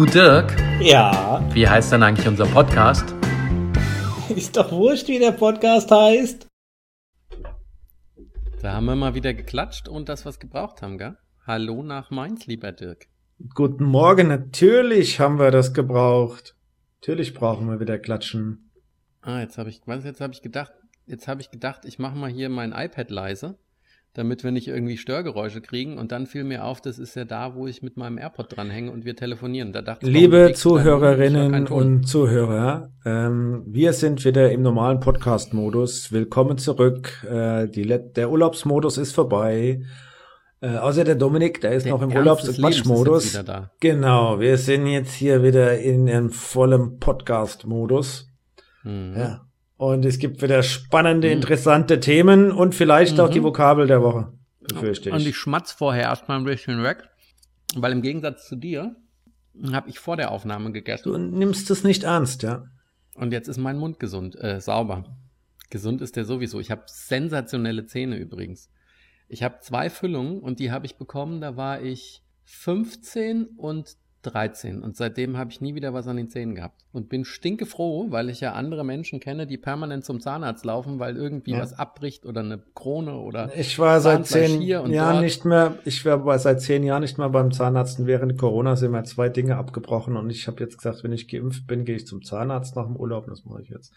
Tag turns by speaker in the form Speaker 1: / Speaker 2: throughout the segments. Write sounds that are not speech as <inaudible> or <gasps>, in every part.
Speaker 1: Du Dirk,
Speaker 2: Ja,
Speaker 1: wie heißt denn eigentlich unser Podcast? <laughs>
Speaker 2: ist doch wurscht, wie der Podcast heißt.
Speaker 1: Da haben wir mal wieder geklatscht und das, was gebraucht haben, gell? Hallo nach Mainz, lieber Dirk.
Speaker 2: Guten Morgen, natürlich haben wir das gebraucht. Natürlich brauchen wir wieder Klatschen.
Speaker 1: Ah, jetzt habe ich, was, jetzt habe ich gedacht, jetzt habe ich gedacht, ich mache mal hier mein iPad leise, damit wir nicht irgendwie Störgeräusche kriegen und dann fiel mir auf, das ist ja da, wo ich mit meinem AirPod dranhänge und wir telefonieren. Da dachte
Speaker 2: Liebe
Speaker 1: ich höre
Speaker 2: Zuhörerinnen und Zuhörer, ähm, wir sind wieder im normalen Podcast-Modus. Willkommen zurück. Äh, der Urlaubsmodus ist vorbei. Äh, außer der Dominik, der ist
Speaker 1: Der
Speaker 2: noch im Urlaubs- und Quatschmodus. Genau, wir sind jetzt hier wieder in einem vollen Podcast-Modus.
Speaker 1: Mhm.
Speaker 2: Ja. Und es gibt wieder spannende,
Speaker 1: Mhm.
Speaker 2: interessante Themen und vielleicht auch
Speaker 1: Mhm.
Speaker 2: die Vokabel der Woche. Befürchte
Speaker 1: Und
Speaker 2: ich.
Speaker 1: ich schmatz vorher erstmal ein bisschen weg, weil im Gegensatz zu dir habe ich vor der Aufnahme gegessen
Speaker 2: Du nimmst es nicht ernst, ja?
Speaker 1: und jetzt ist mein Mund gesund, äh, sauber. Gesund ist der sowieso. Ich habe sensationelle Zähne übrigens. Ich habe zwei Füllungen und die habe ich bekommen, da war ich 15 und 13 und seitdem habe ich nie wieder was an den Zähnen gehabt und bin stinkefroh, weil ich ja andere Menschen kenne, die permanent zum Zahnarzt laufen, weil irgendwie
Speaker 2: Ja.
Speaker 1: was abbricht oder eine Krone oder
Speaker 2: Ich war seit zehn Jahren nicht mehr, ich war seit zehn Jahren nicht mehr beim Zahnarzt und während Corona sind mir zwei Dinge abgebrochen und ich habe jetzt gesagt, wenn ich geimpft bin, gehe ich zum Zahnarzt nach dem Urlaub und das mache ich jetzt.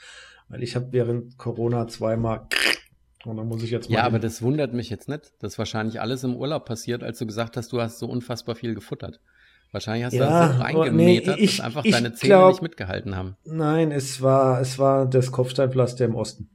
Speaker 2: Weil ich habe während Corona zweimal <tsk> und dann muss ich jetzt mal.
Speaker 1: Ja, aber das wundert mich jetzt nicht. Das ist wahrscheinlich alles im Urlaub passiert, als du gesagt hast, du hast so unfassbar viel gefuttert. Wahrscheinlich hast du
Speaker 2: Ja,
Speaker 1: das so reingemetert,
Speaker 2: nee, ich-
Speaker 1: dass einfach
Speaker 2: ich
Speaker 1: deine Zähne
Speaker 2: glaub-
Speaker 1: nicht mitgehalten haben.
Speaker 2: Nein, es war, es war das Kopfsteinpflaster im Osten.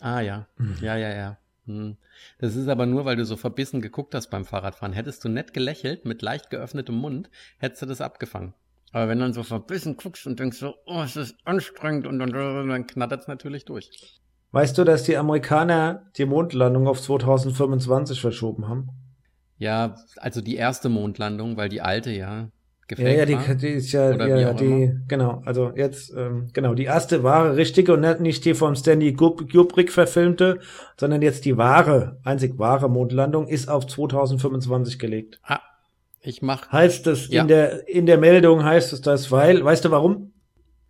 Speaker 1: Ah ja,
Speaker 2: Mhm.
Speaker 1: ja, ja, ja. Hm. Das ist aber nur, weil du so verbissen geguckt hast beim Fahrradfahren. Hättest du nett gelächelt, mit leicht geöffnetem Mund, hättest du das abgefangen. Aber wenn du dann so verbissen guckst und denkst so, oh, es ist anstrengend und dann, dann knattert es natürlich durch.
Speaker 2: Weißt du, dass die Amerikaner die Mondlandung auf 2025 verschoben haben?
Speaker 1: Ja, also die erste Mondlandung, weil die alte ja
Speaker 2: Ja,
Speaker 1: gefaked
Speaker 2: ja, die, die ist ja, ja,
Speaker 1: auch
Speaker 2: die,
Speaker 1: immer.
Speaker 2: genau, also jetzt, ähm, genau, die erste wahre, richtige und nicht- die vom Stanley Kub- Kubrick verfilmte, sondern jetzt die wahre, einzig wahre Mondlandung ist auf 2025 gelegt.
Speaker 1: Ah, ich mach
Speaker 2: Heißt das,
Speaker 1: Ja.
Speaker 2: in der, in der Meldung heißt es das, weil, weißt du warum?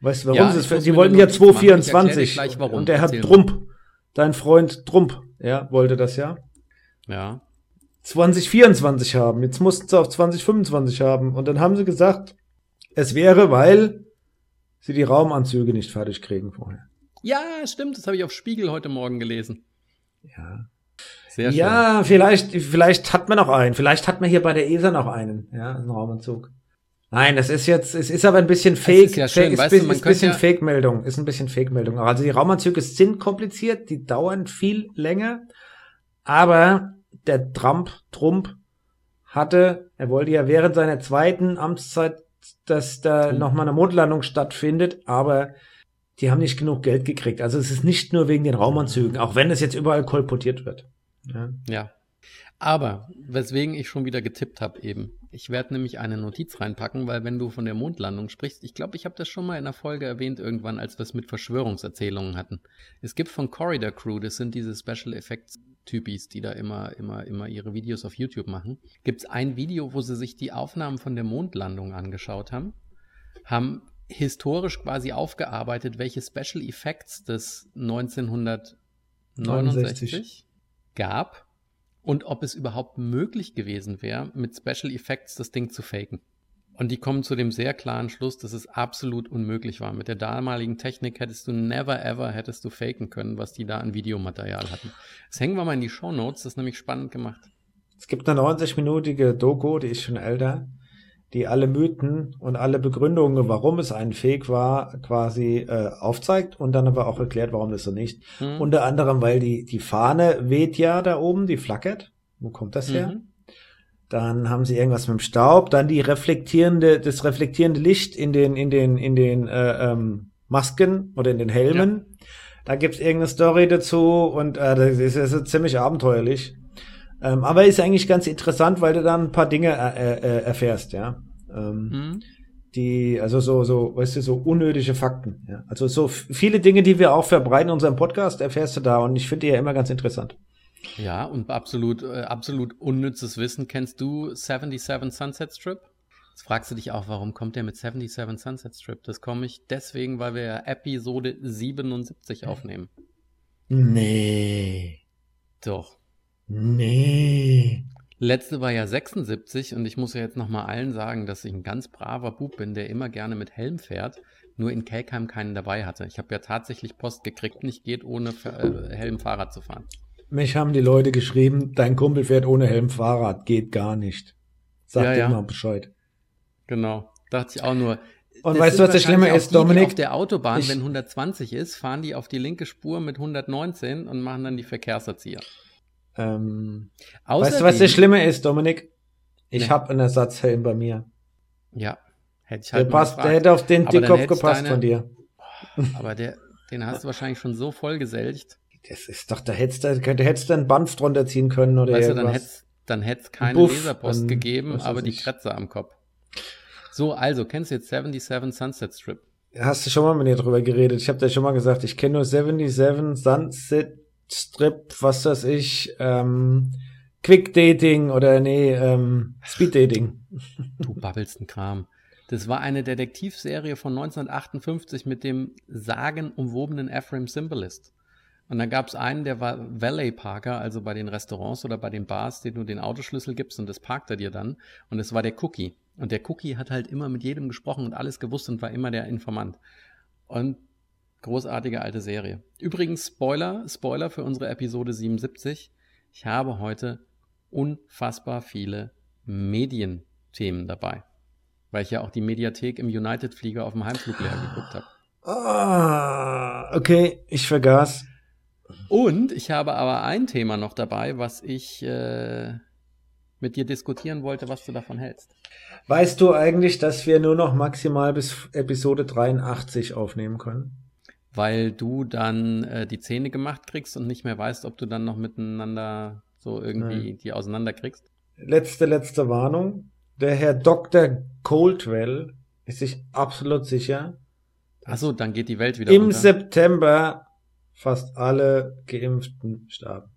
Speaker 2: Weißt du warum?
Speaker 1: Ja,
Speaker 2: sie sie wollten ja
Speaker 1: Notiz machen. Ich erkläre dir
Speaker 2: 224
Speaker 1: gleich, warum.
Speaker 2: und der Herr
Speaker 1: mal.
Speaker 2: Trump, dein Freund Trump, ja, wollte das ja.
Speaker 1: Ja.
Speaker 2: 2024 haben. Jetzt mussten sie auf 2025 haben. Und dann haben sie gesagt, es wäre, weil sie die Raumanzüge nicht fertig kriegen vorher.
Speaker 1: Ja, stimmt, das habe ich auf Spiegel heute Morgen gelesen.
Speaker 2: Ja.
Speaker 1: Sehr schön.
Speaker 2: Ja, vielleicht, vielleicht hat man noch einen. Vielleicht hat man hier bei der ESA noch einen. Ja, einen Raumanzug. Nein, das ist jetzt, es ist aber ein bisschen fake.
Speaker 1: ist ja schön,
Speaker 2: ist,
Speaker 1: weißt du, man
Speaker 2: ist ein bisschen
Speaker 1: ja-
Speaker 2: Fake-Meldung. Ist ein bisschen Fake-Meldung. Also die Raumanzüge sind kompliziert, die dauern viel länger. Aber der Trump, Trump hatte, er wollte ja während seiner zweiten Amtszeit, dass da
Speaker 1: Trump.
Speaker 2: nochmal eine Mondlandung stattfindet, aber die haben nicht genug Geld gekriegt. Also es ist nicht nur wegen den Raumanzügen, auch wenn es jetzt überall kolportiert wird. Ja.
Speaker 1: Ja. Aber, weswegen ich schon wieder getippt habe eben. Ich werde nämlich eine Notiz reinpacken, weil wenn du von der Mondlandung sprichst, ich glaube, ich habe das schon mal in einer Folge erwähnt irgendwann, als wir es mit Verschwörungserzählungen hatten. Es gibt von Corridor Crew, das sind diese Special Effects Typis, die da immer, immer, immer ihre Videos auf YouTube machen. Gibt es ein Video, wo sie sich die Aufnahmen von der Mondlandung angeschaut haben, haben historisch quasi aufgearbeitet, welche Special Effects des 1969 gab und ob es überhaupt möglich gewesen wäre, mit Special Effects das Ding zu faken. Und die kommen zu dem sehr klaren Schluss, dass es absolut unmöglich war. Mit der damaligen Technik hättest du never ever hättest du faken können, was die da an Videomaterial hatten. Das hängen wir mal in die Show Notes, das ist nämlich spannend gemacht.
Speaker 2: Es gibt eine 90-minütige Doku, die ist schon älter, die alle Mythen und alle Begründungen, warum es ein Fake war, quasi äh, aufzeigt und dann aber auch erklärt, warum das so nicht.
Speaker 1: Hm?
Speaker 2: Unter anderem, weil die, die Fahne weht ja da oben, die flackert. Wo kommt das her?
Speaker 1: Mhm.
Speaker 2: Dann haben sie irgendwas mit dem Staub, dann die reflektierende, das reflektierende Licht in den, in den, in den äh, ähm, Masken oder in den Helmen. Da gibt's irgendeine Story dazu und äh, das ist, das ist ziemlich abenteuerlich. Ähm, aber ist eigentlich ganz interessant, weil du dann ein paar Dinge äh, äh, erfährst, ja. Ähm,
Speaker 1: Hm?
Speaker 2: die, also so, so, weißt du, so unnötige Fakten. Ja. Also so viele Dinge, die wir auch verbreiten in unserem Podcast, erfährst du da und ich finde die ja immer ganz interessant.
Speaker 1: Ja, und absolut, äh, absolut unnützes Wissen. Kennst du 77 Sunset Strip? Jetzt fragst du dich auch, warum kommt der mit 77 Sunset Strip? Das komme ich deswegen, weil wir ja Episode 77 aufnehmen.
Speaker 2: Nee.
Speaker 1: Doch.
Speaker 2: Nee.
Speaker 1: Letzte war ja 76 und ich muss ja jetzt nochmal allen sagen, dass ich ein ganz braver Bub bin, der immer gerne mit Helm fährt, nur in Kelkheim keinen dabei hatte. Ich habe ja tatsächlich Post gekriegt, nicht geht ohne äh, Helm Fahrrad zu fahren.
Speaker 2: Mich haben die Leute geschrieben, dein Kumpel fährt ohne Helm Fahrrad, geht gar nicht. Sag
Speaker 1: Ja,
Speaker 2: dir
Speaker 1: ja.
Speaker 2: mal Bescheid.
Speaker 1: Genau. Dachte ich auch nur.
Speaker 2: Und
Speaker 1: Das
Speaker 2: weißt du, was das Schlimme ist,
Speaker 1: die, die
Speaker 2: Dominik?
Speaker 1: Auf der Autobahn,
Speaker 2: Ich-
Speaker 1: wenn 120 ist, fahren die auf die linke Spur mit 119 und machen dann die Verkehrserzieher.
Speaker 2: Ähm, weißt du, was das Schlimme ist, Dominik? Ich
Speaker 1: Nee.
Speaker 2: habe einen Ersatzhelm bei mir.
Speaker 1: Ja, hätte ich
Speaker 2: Der,
Speaker 1: halt mal
Speaker 2: passt, der hätte auf den Dickkopf gepasst
Speaker 1: deine-
Speaker 2: von dir.
Speaker 1: Aber der, den hast du wahrscheinlich schon so voll geselcht.
Speaker 2: Das ist doch, da hättest du, hättest du einen Banff drunter ziehen können oder
Speaker 1: Weißt du, dann
Speaker 2: irgendwas.
Speaker 1: hätte dann hätt's keine
Speaker 2: Buff,
Speaker 1: Laserpost
Speaker 2: dann-
Speaker 1: gegeben, aber die. Kratzer am Kopf. So, also, kennst du jetzt 77 Sunset Strip?
Speaker 2: Hast du schon mal mit mir drüber geredet? Ich habe dir schon mal gesagt, ich kenne nur 77, Sunset Strip, was weiß ich, ähm, Quick Dating oder nee, ähm, Speed Dating.
Speaker 1: Du babbelst ein Kram. Das war eine Detektivserie von 1958 mit dem sagenumwobenen Ephraim Symbolist. Und da gab es einen, der war Valet Parker, also bei den Restaurants oder bei den Bars, den du den Autoschlüssel gibst und das parkt er dir dann. Und es war der Cookie. Und der Cookie hat halt immer mit jedem gesprochen und alles gewusst und war immer der Informant. Und großartige alte Serie. Übrigens, Spoiler, Spoiler für unsere Episode 77. Ich habe heute unfassbar viele Medienthemen dabei. Weil ich ja auch die Mediathek im United-Flieger auf dem Heimflug leer geguckt habe.
Speaker 2: Ah, okay, ich vergaß.
Speaker 1: Und ich habe aber ein Thema noch dabei, was ich äh, mit dir diskutieren wollte, was du davon hältst.
Speaker 2: Weißt du eigentlich, dass wir nur noch maximal bis Episode 83 aufnehmen können?
Speaker 1: Weil du dann äh, die Zähne gemacht kriegst und nicht mehr weißt, ob du dann noch miteinander so irgendwie
Speaker 2: Nein.
Speaker 1: die auseinanderkriegst.
Speaker 2: Letzte, letzte Warnung. Der Herr Dr. Coldwell ist sich absolut sicher,
Speaker 1: Achso, dann geht die Welt wieder
Speaker 2: im
Speaker 1: unter.
Speaker 2: September fast alle Geimpften starben.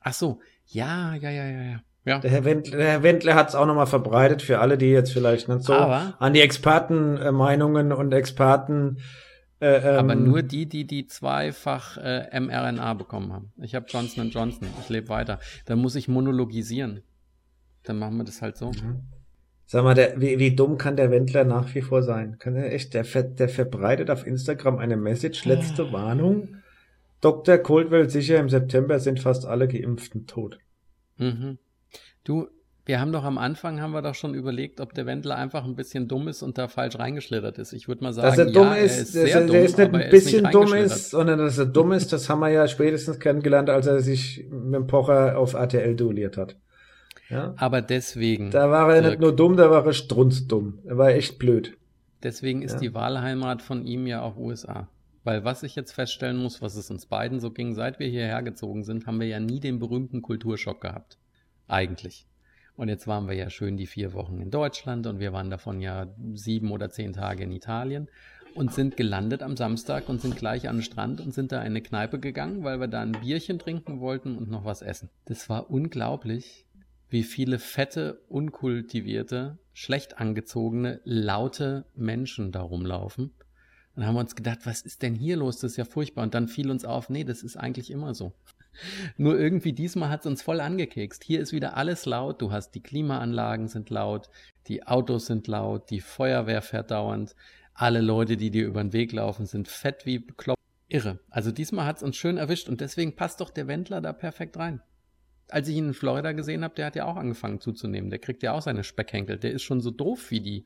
Speaker 1: Ach so, ja, ja, ja, ja, ja. Ja,
Speaker 2: Der Herr Wendler, der Herr Wendler hat es auch nochmal verbreitet für alle, die jetzt vielleicht nicht so
Speaker 1: Aber-
Speaker 2: an die Expertenmeinungen und Experten. Äh, ähm,
Speaker 1: aber nur die, die die zweifach äh, mRNA bekommen haben. Ich habe Johnson Johnson, ich lebe weiter. Da muss ich monologisieren. Dann machen wir das halt so.
Speaker 2: Sag mal, der, wie, wie dumm kann der Wendler nach wie vor sein? Kann er echt, der, der verbreitet auf Instagram eine Message, letzte Warnung. Dr. Coldwell sicher, im September sind fast alle Geimpften tot.
Speaker 1: Mhm. Du, wir haben doch am Anfang, haben wir doch schon überlegt, ob der Wendler einfach ein bisschen dumm ist und da falsch reingeschlittert ist. Ich würde mal sagen,
Speaker 2: Dass er dumm
Speaker 1: ja,
Speaker 2: ist,
Speaker 1: er ist
Speaker 2: dass
Speaker 1: sehr
Speaker 2: er,
Speaker 1: dumm,
Speaker 2: ist nicht ein bisschen
Speaker 1: nicht
Speaker 2: dumm ist, sondern dass er dumm ist, das haben wir ja spätestens kennengelernt, als er sich mit dem Pocher auf RTL duelliert hat. Ja?
Speaker 1: Aber deswegen,
Speaker 2: Da war er
Speaker 1: Dirk,
Speaker 2: nicht nur dumm, da war er strunzdumm. Er war echt blöd.
Speaker 1: deswegen ist
Speaker 2: Ja.
Speaker 1: die Wahlheimat von ihm ja auch USA. Weil was ich jetzt feststellen muss, was es uns beiden so ging, seit wir hierher gezogen sind, haben wir ja nie den berühmten Kulturschock gehabt. Eigentlich. Und jetzt waren wir ja schön die vier Wochen in Deutschland und wir waren davon ja sieben oder zehn Tage in Italien und sind gelandet am Samstag und sind gleich den Strand und sind da in eine Kneipe gegangen, weil wir da ein Bierchen trinken wollten und noch was essen. Das war unglaublich, wie viele fette, unkultivierte, schlecht angezogene, laute Menschen da rumlaufen. Dann haben wir uns gedacht, was ist denn hier los? Das ist ja furchtbar. Und dann fiel uns auf, nee, das ist eigentlich immer so. <laughs> Nur irgendwie diesmal hat es uns voll angekekst. Hier ist wieder alles laut. Du hast die Klimaanlagen sind laut, die Autos sind laut, die Feuerwehr fährt dauernd. Alle Leute, die dir über den Weg laufen, sind fett wie bekloppt. Irre. Also diesmal hat es uns schön erwischt und deswegen passt doch der Wendler da perfekt rein. Als ich ihn in Florida gesehen habe, der hat ja auch angefangen zuzunehmen. Der kriegt ja auch seine Speckhenkel. Der ist schon so doof wie die.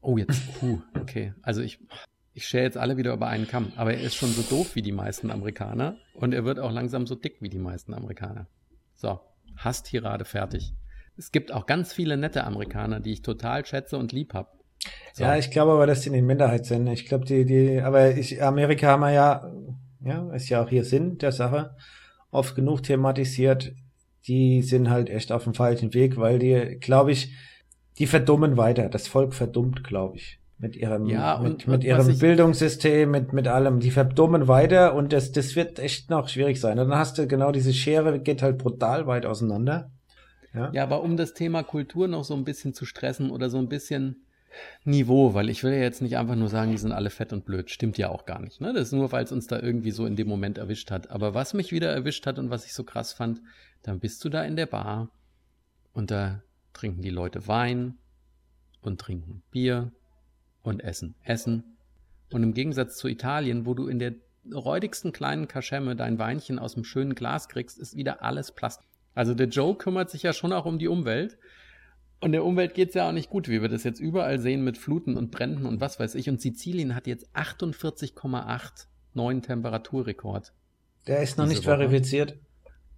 Speaker 1: Oh, jetzt, puh, okay. Also ich, ich schere jetzt alle wieder über einen Kamm, aber er ist schon so doof wie die meisten Amerikaner und er wird auch langsam so dick wie die meisten Amerikaner. So, Hasstirade fertig. Es gibt auch ganz viele nette Amerikaner, die ich total schätze und lieb hab. So.
Speaker 2: Ja, ich glaube aber, dass die in der Minderheit sind. Ich glaube, die, die, aber ich, Amerika haben wir ja, ja, ist ja auch hier Sinn der Sache, oft genug thematisiert. Die sind halt echt auf dem falschen Weg, weil die, glaube ich, die verdummen weiter. Das Volk verdummt, glaube ich. Mit ihrem,
Speaker 1: Ja,
Speaker 2: mit, mit ihrem
Speaker 1: ich-
Speaker 2: Bildungssystem, mit, mit allem. Die verdummen weiter und das, das wird echt noch schwierig sein. Und dann hast du genau diese Schere, geht halt brutal weit auseinander. Ja?
Speaker 1: Ja, aber um das Thema Kultur noch so ein bisschen zu stressen oder so ein bisschen Niveau, weil ich will ja jetzt nicht einfach nur sagen, die sind alle fett und blöd. Stimmt ja auch gar nicht. Ne? Das ist nur, weil es uns da irgendwie so in dem Moment erwischt hat. Aber was mich wieder erwischt hat und was ich so krass fand, dann bist du da in der Bar und da trinken die Leute Wein und trinken Bier und essen Essen. Und im Gegensatz zu Italien, wo du in der räudigsten kleinen Kaschemme dein Weinchen aus dem schönen Glas kriegst, ist wieder alles Plastik. Also der Joe kümmert sich ja schon auch um die Umwelt. Und der Umwelt geht es ja auch nicht gut, wie wir das jetzt überall sehen mit Fluten und Bränden und was weiß ich. Und Sizilien hat jetzt 48,8 neuen Temperaturrekord.
Speaker 2: Der ist noch nicht
Speaker 1: Woche.
Speaker 2: verifiziert.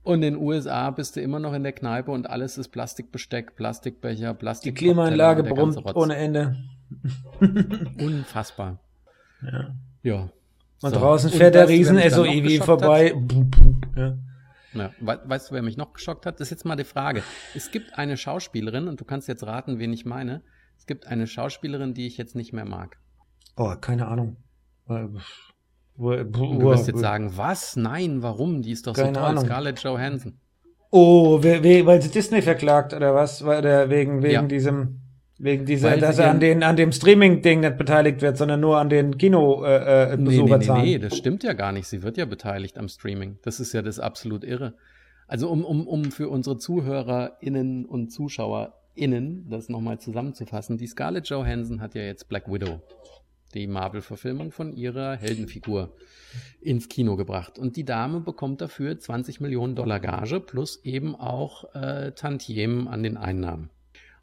Speaker 1: Und in den USA bist du immer noch in der Kneipe und alles ist Plastikbesteck, Plastikbecher,
Speaker 2: Die
Speaker 1: Plastik.
Speaker 2: Klimaanlage
Speaker 1: der ganze
Speaker 2: brummt ohne Ende. <laughs>
Speaker 1: Unfassbar.
Speaker 2: Ja.
Speaker 1: Ja.
Speaker 2: Und
Speaker 1: So.
Speaker 2: draußen
Speaker 1: Und
Speaker 2: fährt der Riesen-SOEV
Speaker 1: geschockt
Speaker 2: vorbei.
Speaker 1: Hat?
Speaker 2: Ja.
Speaker 1: Ja. We weißt du, wer mich noch geschockt hat? Das ist jetzt mal die Frage. Es gibt eine Schauspielerin, und du kannst jetzt raten, wen ich meine. Es gibt eine Schauspielerin, die ich jetzt nicht mehr mag.
Speaker 2: Oh, keine Ahnung. Äh,
Speaker 1: Und du wirst jetzt sagen, was? Nein, warum? Die ist doch so
Speaker 2: Keine
Speaker 1: toll.
Speaker 2: Ahnung.
Speaker 1: Scarlett Johansson.
Speaker 2: Oh, we, we, weil sie Disney verklagt oder was? Weil der wegen wegen
Speaker 1: Ja.
Speaker 2: diesem wegen dieser,
Speaker 1: Weil
Speaker 2: dass er an den an dem Streaming-Ding nicht beteiligt wird, sondern nur an den Kino äh, äh,
Speaker 1: Nee, nee, nee, nee, das stimmt ja gar nicht. Sie wird ja beteiligt am Streaming. Das ist ja das absolut irre. Also um, um, um für unsere ZuhörerInnen und ZuschauerInnen das nochmal zusammenzufassen, die Scarlett Johansson hat ja jetzt Black Widow, die Marvel-Verfilmung von ihrer Heldenfigur, ins Kino gebracht. Und die Dame bekommt dafür 20 Millionen Dollar Gage plus eben auch äh, Tantiemen an den Einnahmen.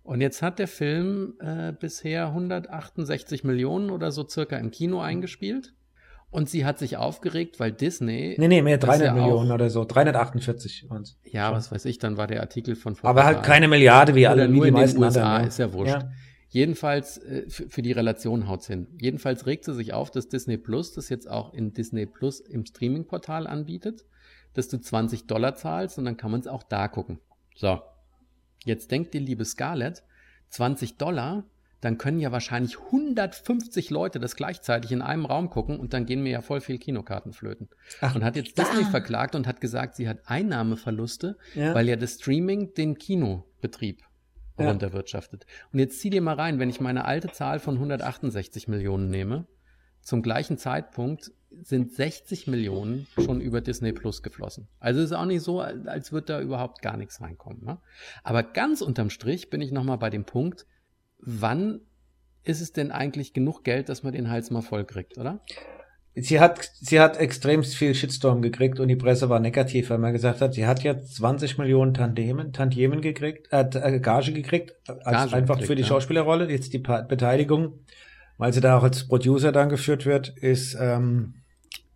Speaker 1: Und jetzt hat der Film äh, bisher 168 Millionen oder so circa im Kino eingespielt. Und sie hat sich aufgeregt, weil Disney.
Speaker 2: Nee, nee, mehr
Speaker 1: das
Speaker 2: 300
Speaker 1: ja auch-
Speaker 2: Millionen oder so. 348 waren's.
Speaker 1: Ja, was weiß ich, dann war der Artikel von vor
Speaker 2: Aber halt keine Milliarde wie alle, wie die
Speaker 1: in den
Speaker 2: meisten
Speaker 1: USA,
Speaker 2: anderen.
Speaker 1: ist ja wurscht.
Speaker 2: Ja.
Speaker 1: Jedenfalls, äh, für, für die Relation haut's hin. Jedenfalls regt sie sich auf, dass Disney Plus das jetzt auch in Disney Plus im Streaming-Portal anbietet, dass du 20 Dollar zahlst und dann kann man es auch da gucken. So. Jetzt denkt dir, liebe Scarlett, 20 Dollar, dann können ja wahrscheinlich 150 Leute das gleichzeitig in einem Raum gucken und dann gehen mir ja voll viel Kinokarten flöten.
Speaker 2: Ach,
Speaker 1: Und hat jetzt Disney verklagt und hat gesagt, sie hat Einnahmeverluste,
Speaker 2: Ja.
Speaker 1: weil ja das Streaming den Kinobetrieb
Speaker 2: Ja.
Speaker 1: runterwirtschaftet. Und jetzt zieh dir mal rein, wenn ich meine alte Zahl von 168 Millionen nehme, zum gleichen Zeitpunkt sind 60 Millionen schon über Disney Plus geflossen. Also ist auch nicht so, als würde da überhaupt gar nichts reinkommen. Ne? Aber ganz unterm Strich bin ich nochmal bei dem Punkt, wann ist es denn eigentlich genug Geld, dass man den Hals mal voll kriegt, oder?
Speaker 2: Sie hat, sie hat extremst viel Shitstorm gekriegt und die Presse war negativ, weil man gesagt hat, sie hat jetzt 20 Millionen Tantiemen, Tantiemen gekriegt, äh, äh, Gage gekriegt, als
Speaker 1: Gage
Speaker 2: einfach
Speaker 1: gekriegt,
Speaker 2: für die
Speaker 1: ja.
Speaker 2: Schauspielerrolle. Jetzt die Beteiligung, weil sie da auch als Producer dann geführt wird, ist ähm,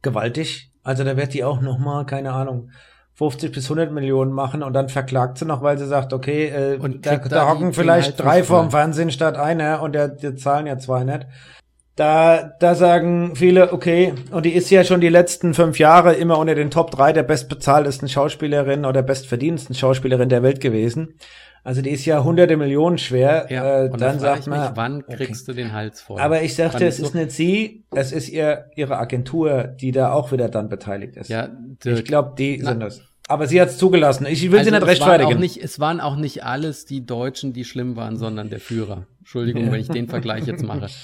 Speaker 2: gewaltig. Also da wird die auch noch mal, keine Ahnung, 50 bis 100 Millionen machen und dann verklagt sie noch, weil sie sagt, okay, äh,
Speaker 1: Und
Speaker 2: da, da
Speaker 1: da
Speaker 2: hocken vielleicht drei vorm Fernsehen statt einer und der, die zahlen ja zwei nicht. Da, da sagen viele, okay, und die ist ja schon die letzten fünf Jahre immer unter den Top drei der bestbezahltesten Schauspielerinnen oder bestverdienendsten Schauspielerin der Welt gewesen. Also die ist ja hunderte Millionen schwer.
Speaker 1: Ja,
Speaker 2: äh, dann sagt
Speaker 1: ich
Speaker 2: man,
Speaker 1: mich, wann
Speaker 2: okay.
Speaker 1: kriegst du den Hals voll?
Speaker 2: Aber ich sagte, es
Speaker 1: so-
Speaker 2: ist nicht sie, es ist ihr, ihre Agentur, die da auch wieder dann beteiligt ist.
Speaker 1: Ja,
Speaker 2: ich glaube, die
Speaker 1: Na-
Speaker 2: sind das. Aber sie hat es zugelassen. Ich will sie nicht
Speaker 1: Also es waren
Speaker 2: rechtfertigen.
Speaker 1: Auch nicht, es waren auch nicht alles die Deutschen, die schlimm waren, sondern der Führer. Entschuldigung,
Speaker 2: Ja.
Speaker 1: wenn ich den Vergleich jetzt mache. <laughs>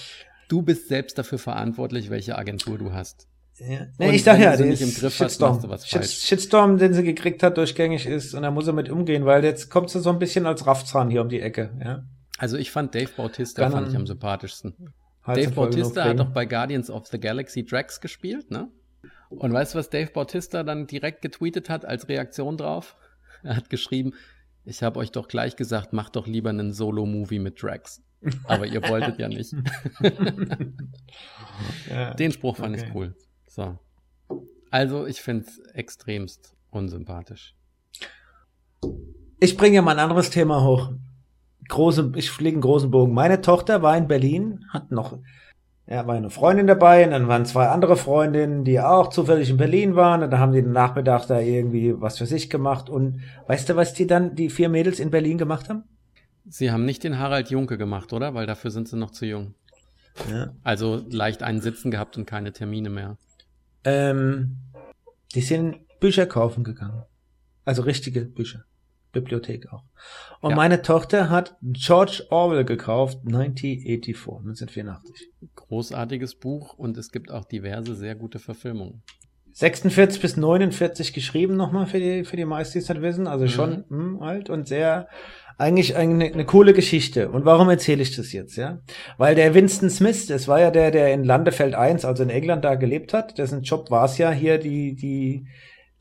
Speaker 1: Du bist selbst dafür verantwortlich, welche Agentur du hast.
Speaker 2: Ja.
Speaker 1: Und
Speaker 2: Nee, ich
Speaker 1: wenn
Speaker 2: ja, der
Speaker 1: nicht im Griff hast,
Speaker 2: Shitstorm.
Speaker 1: du was
Speaker 2: Shit-. Shitstorm, den sie gekriegt hat, durchgängig ist und da muss er mit umgehen, weil jetzt kommt sie so ein bisschen als Raffzahn hier um die Ecke. Ja?
Speaker 1: Also ich fand Dave Bautista
Speaker 2: Kann
Speaker 1: fand ich am sympathischsten.
Speaker 2: Hals
Speaker 1: Dave Bautista hat doch bei Guardians of the Galaxy Drax gespielt, ne? Und weißt du, was Dave Bautista dann direkt getweetet hat als Reaktion drauf? Er hat geschrieben, ich habe euch doch gleich gesagt, macht doch lieber einen Solo-Movie mit Drax. Aber ihr wolltet ja nicht. <laughs>
Speaker 2: ja.
Speaker 1: Den Spruch fand
Speaker 2: Okay.
Speaker 1: ich cool. So. Also, ich finde es extremst unsympathisch.
Speaker 2: Ich bringe mal ein anderes Thema hoch. Große, ich fliege einen großen Bogen. Meine Tochter war in Berlin, hat noch, ja, war eine Freundin dabei und dann waren zwei andere Freundinnen, die auch zufällig in Berlin waren und dann haben die den Nachmittag da irgendwie was für sich gemacht und weißt du, was die dann, die vier Mädels in Berlin gemacht haben?
Speaker 1: Sie haben nicht den Harald Junke gemacht, oder? Weil dafür sind sie noch zu jung.
Speaker 2: Ja.
Speaker 1: Also leicht einen Sitzen gehabt und keine Termine mehr.
Speaker 2: Ähm, die sind Bücher kaufen gegangen. Also richtige Bücher. Bibliothek auch. Und ja. meine Tochter hat George Orwell gekauft, 1984, 1984.
Speaker 1: Großartiges Buch und es gibt auch diverse sehr gute Verfilmungen.
Speaker 2: 46 bis 49 geschrieben nochmal für die, für die meisten, die es halt wissen. Also schon mhm. mh, hm, alt und sehr, eigentlich eine, eine coole Geschichte. Und warum erzähle ich das jetzt, ja? Weil der Winston Smith, das war ja der, der in Landefeld 1, also in England da gelebt hat, dessen Job war es ja hier, die, die,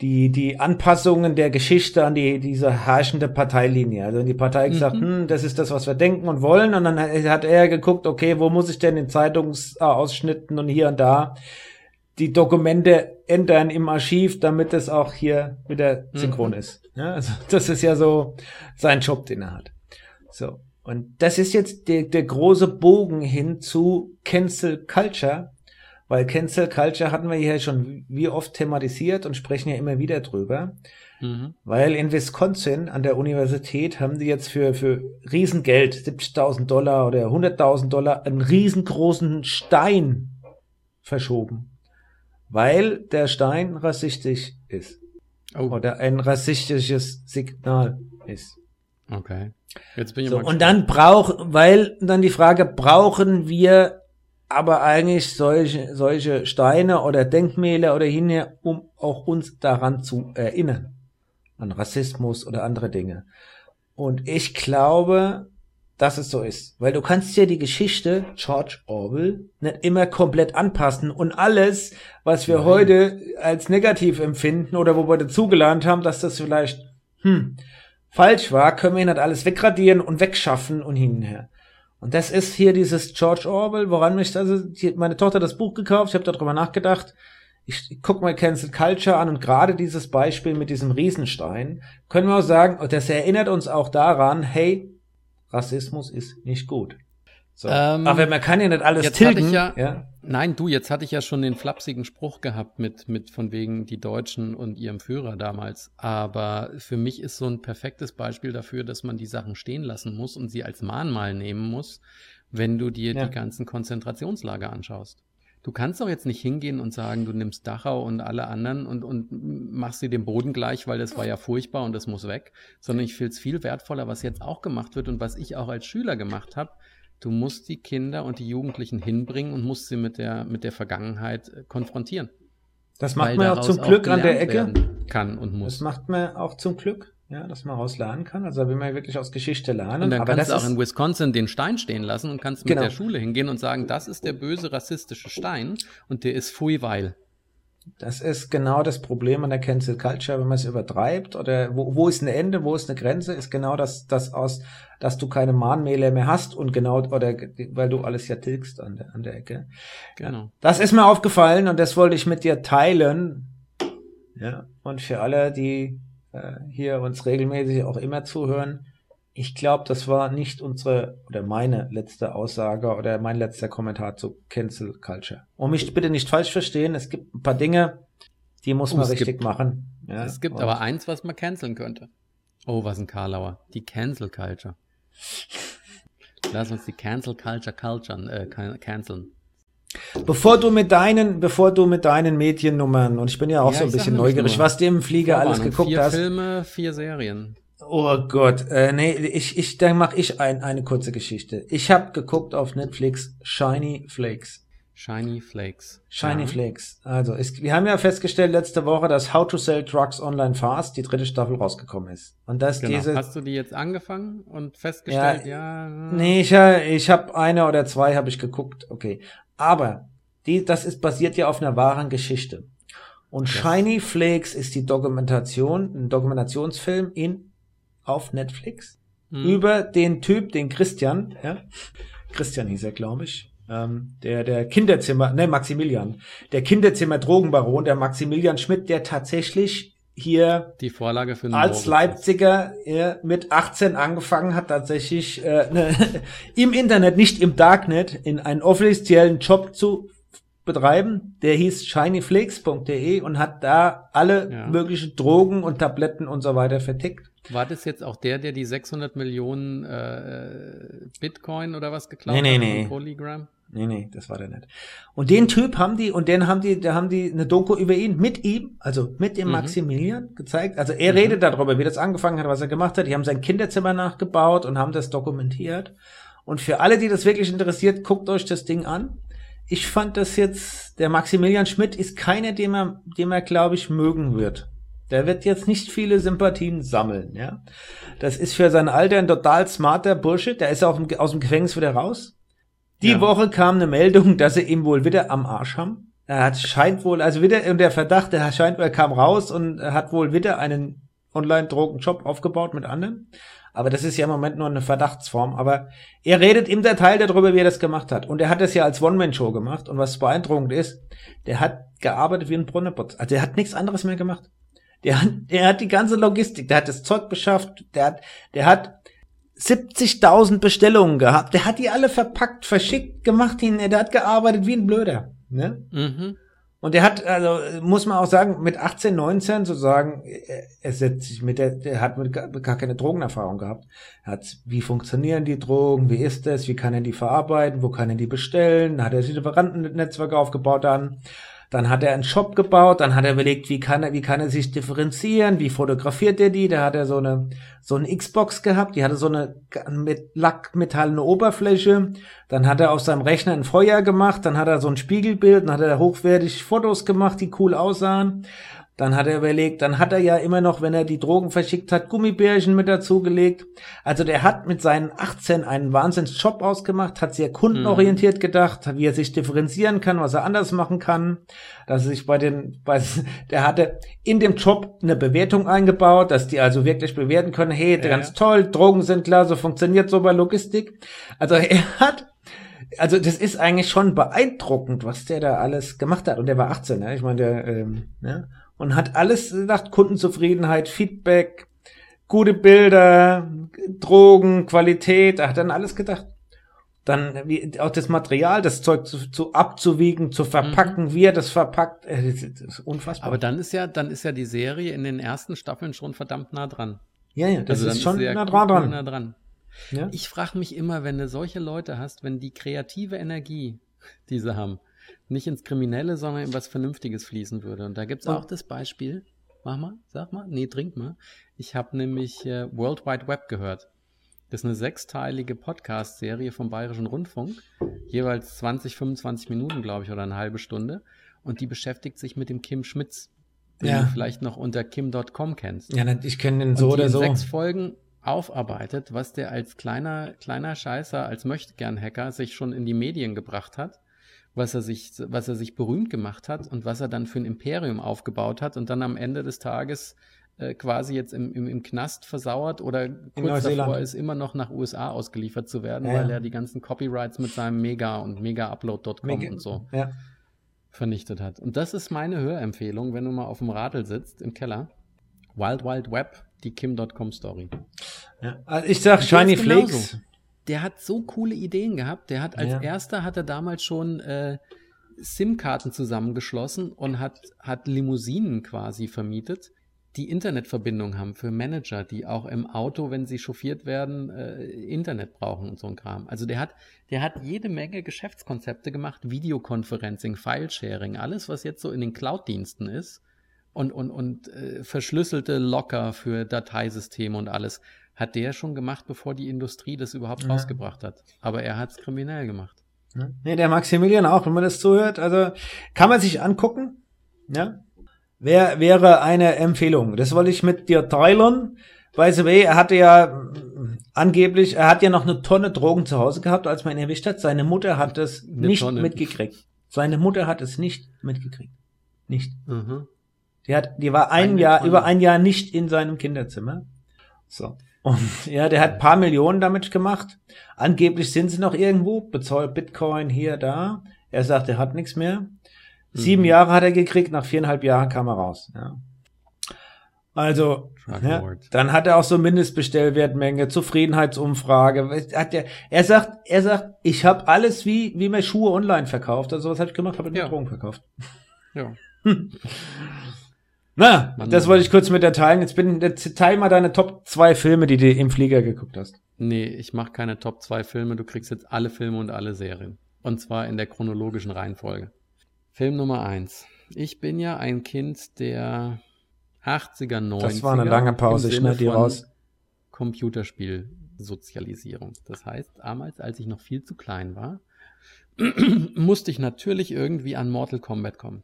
Speaker 2: die, die Anpassungen der Geschichte an die, diese herrschende Parteilinie. Also die Partei mhm. gesagt, hm, das ist das, was wir denken und wollen. Und dann hat er geguckt, okay, wo muss ich denn in Zeitungsausschnitten und hier und da die Dokumente ändern im Archiv, damit es auch hier wieder synchron mhm. ist. Ja, also <laughs> das ist ja so sein Job, den er hat. So. Und das ist jetzt der, der große Bogen hin zu Cancel Culture, weil Cancel Culture hatten wir hier schon wie oft thematisiert und sprechen ja immer wieder drüber. Mhm. Weil in Wisconsin an der Universität haben die jetzt für, für Riesengeld, 70.000 Dollar oder 100.000 Dollar, einen riesengroßen Stein verschoben. Weil der Stein rassistisch ist. Oh. Oder ein rassistisches Signal ist.
Speaker 1: Okay. Jetzt bin ich
Speaker 2: so, mal Und dann braucht, weil dann die Frage, brauchen wir aber eigentlich solche, solche Steine oder Denkmäler oder hinher, um auch uns daran zu erinnern. An Rassismus oder andere Dinge. Und ich glaube, dass es so ist. Weil du kannst ja die Geschichte George Orwell nicht immer komplett anpassen und alles, was wir Nein. heute als negativ empfinden oder wo wir dazugelernt haben, dass das vielleicht hm, falsch war, können wir nicht alles wegradieren und wegschaffen und hin und her. Und das ist hier dieses George Orwell, woran mich, also meine Tochter hat das Buch gekauft, ich habe darüber nachgedacht. Ich, ich guck mal Cancel Culture an und gerade dieses Beispiel mit diesem Riesenstein können wir auch sagen, und das erinnert uns auch daran, hey, Rassismus ist nicht gut. So. Ähm, Aber man kann ja nicht alles
Speaker 1: jetzt tilgen. Ja, ja, Nein, du, jetzt hatte ich ja schon den flapsigen Spruch gehabt mit, mit von wegen die Deutschen und ihrem Führer damals. Aber für mich ist so ein perfektes Beispiel dafür, dass man die Sachen stehen lassen muss und sie als Mahnmal nehmen muss, wenn du dir ja. die ganzen Konzentrationslager anschaust. Du kannst doch jetzt nicht hingehen und sagen, du nimmst Dachau und alle anderen und, und machst sie dem Boden gleich, weil das war ja furchtbar und das muss weg, sondern ich finde es viel wertvoller, was jetzt auch gemacht wird und was ich auch als Schüler gemacht habe. Du musst die Kinder und die Jugendlichen hinbringen und musst sie mit der, mit der Vergangenheit äh, konfrontieren.
Speaker 2: Das macht man auch zum Glück an der Ecke.
Speaker 1: Kann und muss.
Speaker 2: Das macht man auch zum Glück ja, dass man raus lernen kann. Also will man wirklich aus Geschichte lernen.
Speaker 1: Und dann Aber kannst du auch in Wisconsin den Stein stehen lassen und kannst genau. mit der Schule hingehen und sagen, das ist der böse rassistische Stein und der ist fui weil.
Speaker 2: Das ist genau das Problem an der Cancel Culture, wenn man es übertreibt oder wo, wo ist ein Ende, wo ist eine Grenze, ist genau das, das aus, dass du keine Mahnmähle mehr hast und genau, oder weil du alles ja tilgst an der, an der Ecke. Genau. Das ist mir aufgefallen und das wollte ich mit dir teilen. Ja, und für alle, die äh, hier uns regelmäßig auch immer zuhören. Ich glaube, das war nicht unsere oder meine letzte Aussage oder mein letzter Kommentar zu Cancel Culture. Und mich bitte nicht falsch verstehen, es gibt ein paar Dinge, die muss oh, man richtig
Speaker 1: gibt,
Speaker 2: machen.
Speaker 1: Ja, es gibt aber eins, was man canceln könnte. Oh, was ein Karlauer. Die Cancel Culture. Lass uns die Cancel Culture culture äh, canceln.
Speaker 2: Bevor du mit deinen, bevor du mit deinen Mediennummern, und ich bin ja auch ja, so ein bisschen neugierig, was du im Flieger alles geguckt
Speaker 1: vier
Speaker 2: hast.
Speaker 1: Vier Filme, vier Serien.
Speaker 2: Oh Gott, äh, nee, ich, ich, dann mache ich ein, eine kurze Geschichte. Ich habe geguckt auf Netflix Shiny Flakes.
Speaker 1: Shiny Flakes.
Speaker 2: Shiny ja. Flakes. Also, es, wir haben ja festgestellt letzte Woche, dass How to Sell Drugs Online Fast, die dritte Staffel rausgekommen ist. Und das genau. diese.
Speaker 1: Hast du die jetzt angefangen und festgestellt, ja? ja
Speaker 2: nee, ich, ich habe eine oder zwei habe ich geguckt. Okay. Aber die, das ist basiert ja auf einer wahren Geschichte. Und yes. Shiny Flakes ist die Dokumentation, ein Dokumentationsfilm in, auf Netflix hm. über den Typ, den Christian, ja, Christian hieß er, glaube ich, ähm, der, der Kinderzimmer, ne, Maximilian, der Kinderzimmer Drogenbaron, der Maximilian Schmidt, der tatsächlich hier
Speaker 1: die Vorlage für
Speaker 2: als Leipziger ja, mit 18 angefangen hat, tatsächlich äh, ne, <laughs> im Internet, nicht im Darknet, in einen offiziellen Job zu betreiben. Der hieß shinyflakes.de und hat da alle ja. möglichen Drogen und Tabletten und so weiter vertickt.
Speaker 1: War das jetzt auch der, der die 600 Millionen äh, Bitcoin oder was geklaut
Speaker 2: nee, nee,
Speaker 1: hat?
Speaker 2: Nee,
Speaker 1: Polygram?
Speaker 2: Nee, nee, das war der nicht. Und den Typ haben die, und den haben die, da haben die eine Doku über ihn, mit ihm, also mit dem mhm. Maximilian gezeigt. Also er mhm. redet darüber, wie das angefangen hat, was er gemacht hat. Die haben sein Kinderzimmer nachgebaut und haben das dokumentiert. Und für alle, die das wirklich interessiert, guckt euch das Ding an. Ich fand das jetzt, der Maximilian Schmidt ist keiner, den er, den er, glaube ich, mögen wird. Der wird jetzt nicht viele Sympathien sammeln, ja. Das ist für sein Alter ein total smarter Bursche. Der ist auch aus dem Gefängnis wieder raus die ja. Woche kam eine Meldung, dass sie ihn wohl wieder am Arsch haben. Er hat scheint wohl, also wieder, und der Verdacht, der scheint, er kam raus und hat wohl wieder einen Online-Drogen-Shop aufgebaut mit anderen. Aber das ist ja im Moment nur eine Verdachtsform. Aber er redet im Detail darüber, wie er das gemacht hat. Und er hat das ja als One-Man-Show gemacht. Und was beeindruckend ist, der hat gearbeitet wie ein Brunnenputz. Also der hat nichts anderes mehr gemacht. Der hat, der hat die ganze Logistik, der hat das Zeug beschafft, der hat, der hat 70.000 Bestellungen gehabt. Der hat die alle verpackt, verschickt, gemacht. Der hat gearbeitet wie ein Blöder. Ne? Mhm. Und der hat, also muss man auch sagen, mit 18, 19 sozusagen, er setzt sich mit der, der hat mit gar, keine Drogenerfahrung gehabt. Er hat, wie funktionieren die Drogen, wie ist das, wie kann er die verarbeiten, wo kann er die bestellen, hat er sich Lieferantennetzwerke aufgebaut dann. Dann hat er einen Shop gebaut, dann hat er überlegt, wie kann er, wie kann er sich differenzieren, wie fotografiert er die, da hat er so eine, so eine Xbox gehabt, die hatte so eine mit Lackmetallene Oberfläche, dann hat er auf seinem Rechner ein Feuer gemacht, dann hat er so ein Spiegelbild, dann hat er hochwertig Fotos gemacht, die cool aussahen, dann hat er überlegt, dann hat er ja immer noch, wenn er die Drogen verschickt hat, Gummibärchen mit dazugelegt. Also der hat mit seinen 18 einen Wahnsinns-Job ausgemacht, hat sehr kundenorientiert mhm. gedacht, wie er sich differenzieren kann, was er anders machen kann. Dass er sich bei den, bei, <laughs> der hatte in dem Job eine Bewertung eingebaut, dass die also wirklich bewerten können, hey, ja. ganz toll, Drogen sind klar, so funktioniert so bei Logistik. Also er hat also das ist eigentlich schon beeindruckend, was der da alles gemacht hat. Und der war 18, ne? Ich meine, der, ähm, ne? Und hat alles gesagt, Kundenzufriedenheit, Feedback, gute Bilder, Drogen, Qualität, er hat dann alles gedacht. Dann wie, auch das Material, das Zeug zu, zu abzuwiegen, zu verpacken, mhm. wie er das verpackt, äh, das ist unfassbar.
Speaker 1: Aber dann ist ja, dann ist ja die Serie in den ersten Staffeln schon verdammt nah dran.
Speaker 2: Ja, ja, das also ist schon ist nah dran. Nah dran.
Speaker 1: Ja? Ich frage mich immer, wenn du solche Leute hast, wenn die kreative Energie, die sie haben, nicht ins Kriminelle, sondern in was Vernünftiges fließen würde. Und da gibt es auch das Beispiel, mach mal, sag mal, nee, trink mal. Ich habe nämlich äh, World Wide Web gehört. Das ist eine sechsteilige Podcast-Serie vom Bayerischen Rundfunk, jeweils 20, 25 Minuten, glaube ich, oder eine halbe Stunde. Und die beschäftigt sich mit dem Kim Schmitz, den ja. du vielleicht noch unter kim.com kennst.
Speaker 2: Ja, ich kenne den so
Speaker 1: oder
Speaker 2: so.
Speaker 1: sechs Folgen aufarbeitet, was der als kleiner, kleiner Scheißer, als Möchtegern-Hacker sich schon in die Medien gebracht hat was er sich, was er sich berühmt gemacht hat und was er dann für ein Imperium aufgebaut hat und dann am Ende des Tages äh, quasi jetzt im, im, im Knast versauert oder kurz davor ist, immer noch nach USA ausgeliefert zu werden, ja, weil er die ganzen Copyrights mit seinem Mega und Mega-Upload.com Mega, und so ja. vernichtet hat. Und das ist meine Hörempfehlung, wenn du mal auf dem Radl sitzt im Keller. Wild Wild Web, die Kim.com Story.
Speaker 2: Ja. Also ich sag Shiny Flakes. Genauso
Speaker 1: der hat so coole Ideen gehabt. Der hat als ja. erster hat er damals schon äh, SIM-Karten zusammengeschlossen und hat, hat Limousinen quasi vermietet, die Internetverbindung haben für Manager, die auch im Auto, wenn sie chauffiert werden, äh, Internet brauchen und so ein Kram. Also der hat, der hat jede Menge Geschäftskonzepte gemacht, Videoconferencing, File-Sharing, alles, was jetzt so in den Cloud-Diensten ist und, und, und äh, verschlüsselte Locker für Dateisysteme und alles hat der schon gemacht, bevor die Industrie das überhaupt ja. rausgebracht hat. Aber er hat es kriminell gemacht.
Speaker 2: Ja. Nee, der Maximilian auch, wenn man das zuhört. Also kann man sich angucken. Ja. Wer wäre eine Empfehlung? Das wollte ich mit dir teilen. By the way, er hatte ja angeblich, er hat ja noch eine Tonne Drogen zu Hause gehabt, als man ihn erwischt hat. Seine Mutter hat es eine nicht Tonne. mitgekriegt. Seine Mutter hat es nicht mitgekriegt. Nicht. Mhm. Die hat, die war ein eine Jahr, Tonne. über ein Jahr nicht in seinem Kinderzimmer. So. Und <laughs> ja, der hat paar Millionen damit gemacht. Angeblich sind sie noch irgendwo, bezahlt Bitcoin hier, da. Er sagt, er hat nichts mehr. Sieben mhm. Jahre hat er gekriegt, nach viereinhalb Jahren kam er raus. Ja. Also, ja, dann hat er auch so Mindestbestellwertmenge, Zufriedenheitsumfrage. Hat er, er sagt, er sagt, ich habe alles wie wie mir Schuhe online verkauft. Also was habe ich gemacht? Habe ja. Drogen verkauft. Ja. <laughs> Na, Mann, das wollte ich kurz mit dir teilen. Jetzt bin jetzt teil mal deine Top 2 Filme, die du im Flieger geguckt hast.
Speaker 1: Nee, ich mache keine Top 2 Filme. Du kriegst jetzt alle Filme und alle Serien. Und zwar in der chronologischen Reihenfolge. Film Nummer 1. Ich bin ja ein Kind der 80er, 90er.
Speaker 2: Das war eine lange Pause, ich schneide die raus.
Speaker 1: Computerspielsozialisierung. Das heißt, damals, als ich noch viel zu klein war, <clears throat> musste ich natürlich irgendwie an Mortal Kombat kommen.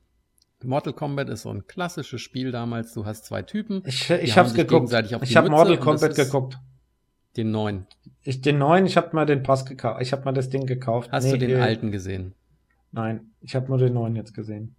Speaker 1: Mortal Kombat ist so ein klassisches Spiel damals. Du hast zwei Typen.
Speaker 2: Ich, ich hab's geguckt. Ich habe Mortal Kombat geguckt.
Speaker 1: Den neuen.
Speaker 2: Ich, den neuen, ich habe mal den Pass gekauft. Ich habe mal das Ding gekauft.
Speaker 1: Hast nee, du den äh, alten gesehen?
Speaker 2: Nein, ich habe nur den neuen jetzt gesehen.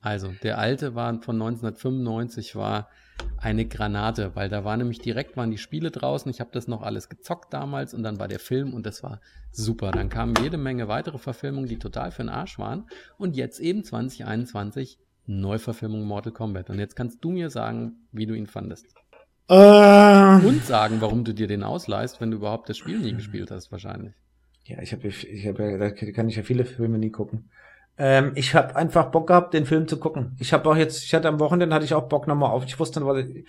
Speaker 1: Also, der alte war von 1995 war eine Granate, weil da war nämlich direkt waren die Spiele draußen. Ich habe das noch alles gezockt damals und dann war der Film und das war super. Dann kamen jede Menge weitere Verfilmungen, die total für den Arsch waren und jetzt eben 2021 Neuverfilmung Mortal Kombat. Und jetzt kannst du mir sagen, wie du ihn fandest.
Speaker 2: Äh,
Speaker 1: und sagen, warum du dir den ausleihst, wenn du überhaupt das Spiel nie gespielt hast, wahrscheinlich.
Speaker 2: Ja, ich habe, ich hab, da kann ich ja viele Filme nie gucken. Ähm, ich habe einfach Bock gehabt, den Film zu gucken. Ich habe auch jetzt, ich hatte am Wochenende hatte ich auch Bock nochmal auf. Ich wusste dann, was, ich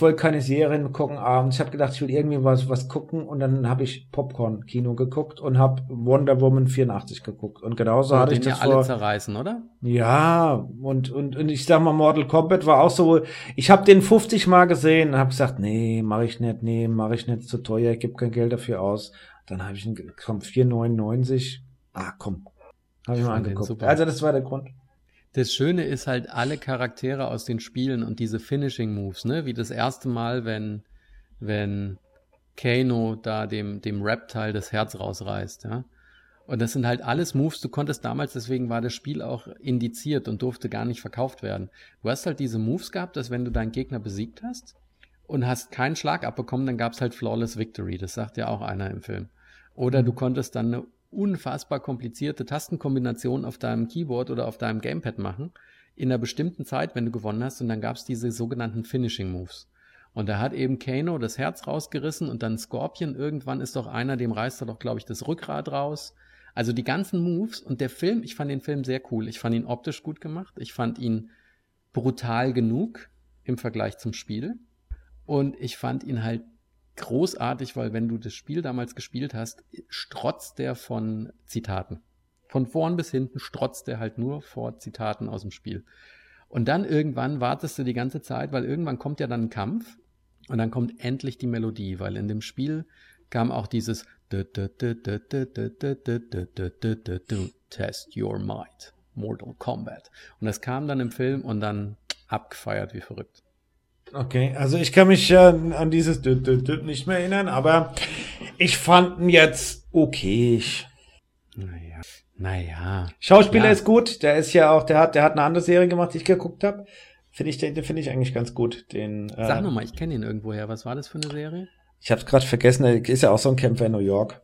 Speaker 2: wollte keine Serien gucken abends. Ich habe gedacht, ich will irgendwie was, was gucken und dann habe ich Popcorn-Kino geguckt und habe Wonder Woman 84 geguckt. Und genauso und hatte ich das
Speaker 1: ja alle zerreißen, oder?
Speaker 2: Ja, und, und, und ich sag mal, Mortal Kombat war auch so, ich habe den 50 Mal gesehen und habe gesagt, nee, mache ich nicht, nee, mache ich nicht, zu teuer, ich gebe kein Geld dafür aus. Dann habe ich ihn, komm, 4,99. Ah, komm. Habe ich mal angeguckt. Also das war der Grund.
Speaker 1: Das Schöne ist halt alle Charaktere aus den Spielen und diese Finishing Moves, ne? Wie das erste Mal, wenn, wenn Kano da dem, dem Reptile das Herz rausreißt, ja. Und das sind halt alles Moves, du konntest damals, deswegen war das Spiel auch indiziert und durfte gar nicht verkauft werden. Du hast halt diese Moves gehabt, dass wenn du deinen Gegner besiegt hast und hast keinen Schlag abbekommen, dann gab es halt Flawless Victory. Das sagt ja auch einer im Film. Oder du konntest dann eine unfassbar komplizierte Tastenkombination auf deinem Keyboard oder auf deinem Gamepad machen, in einer bestimmten Zeit, wenn du gewonnen hast, und dann gab es diese sogenannten Finishing Moves. Und da hat eben Kano das Herz rausgerissen und dann Scorpion, irgendwann ist doch einer, dem reißt er doch, glaube ich, das Rückgrat raus. Also die ganzen Moves und der Film, ich fand den Film sehr cool. Ich fand ihn optisch gut gemacht. Ich fand ihn brutal genug im Vergleich zum Spiel. Und ich fand ihn halt großartig, weil wenn du das Spiel damals gespielt hast, strotzt der von Zitaten. Von vorn bis hinten strotzt der halt nur vor Zitaten aus dem Spiel. Und dann irgendwann wartest du die ganze Zeit, weil irgendwann kommt ja dann ein Kampf und dann kommt endlich die Melodie, weil in dem Spiel kam auch dieses Test Your Might, Mortal Kombat. Und das kam dann im Film und dann abgefeiert wie verrückt.
Speaker 2: Okay, also ich kann mich ja an dieses Dü -Dü -Dü nicht mehr erinnern, aber ich fand ihn jetzt okay.
Speaker 1: Naja. Naja.
Speaker 2: Schauspieler ja. ist gut, der ist ja auch, der hat, der hat eine andere Serie gemacht, die ich geguckt habe. Finde ich, den, den finde ich eigentlich ganz gut. Den,
Speaker 1: äh, Sag nochmal, ich kenne ihn irgendwoher. Was war das für eine Serie?
Speaker 2: Ich habe es gerade vergessen, er ist ja auch so ein Kämpfer in New York.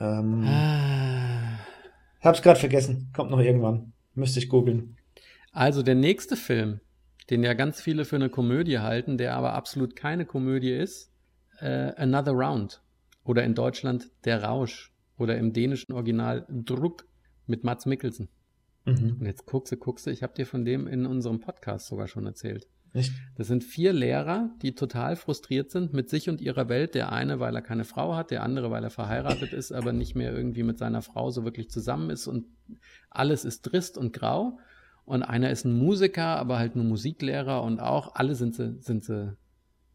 Speaker 2: Ähm, ah. Hab's gerade vergessen, kommt noch irgendwann. Müsste ich googeln.
Speaker 1: Also der nächste Film, den ja ganz viele für eine Komödie halten, der aber absolut keine Komödie ist, äh, Another Round oder in Deutschland Der Rausch oder im dänischen Original Druck mit Mats Mikkelsen. Mhm. Und jetzt guckst du, guckst du, ich habe dir von dem in unserem Podcast sogar schon erzählt.
Speaker 2: Echt?
Speaker 1: Das sind vier Lehrer, die total frustriert sind mit sich und ihrer Welt. Der eine, weil er keine Frau hat, der andere, weil er verheiratet ist, aber nicht mehr irgendwie mit seiner Frau so wirklich zusammen ist und alles ist trist und grau und einer ist ein Musiker, aber halt nur Musiklehrer und auch alle sind sie, sind sie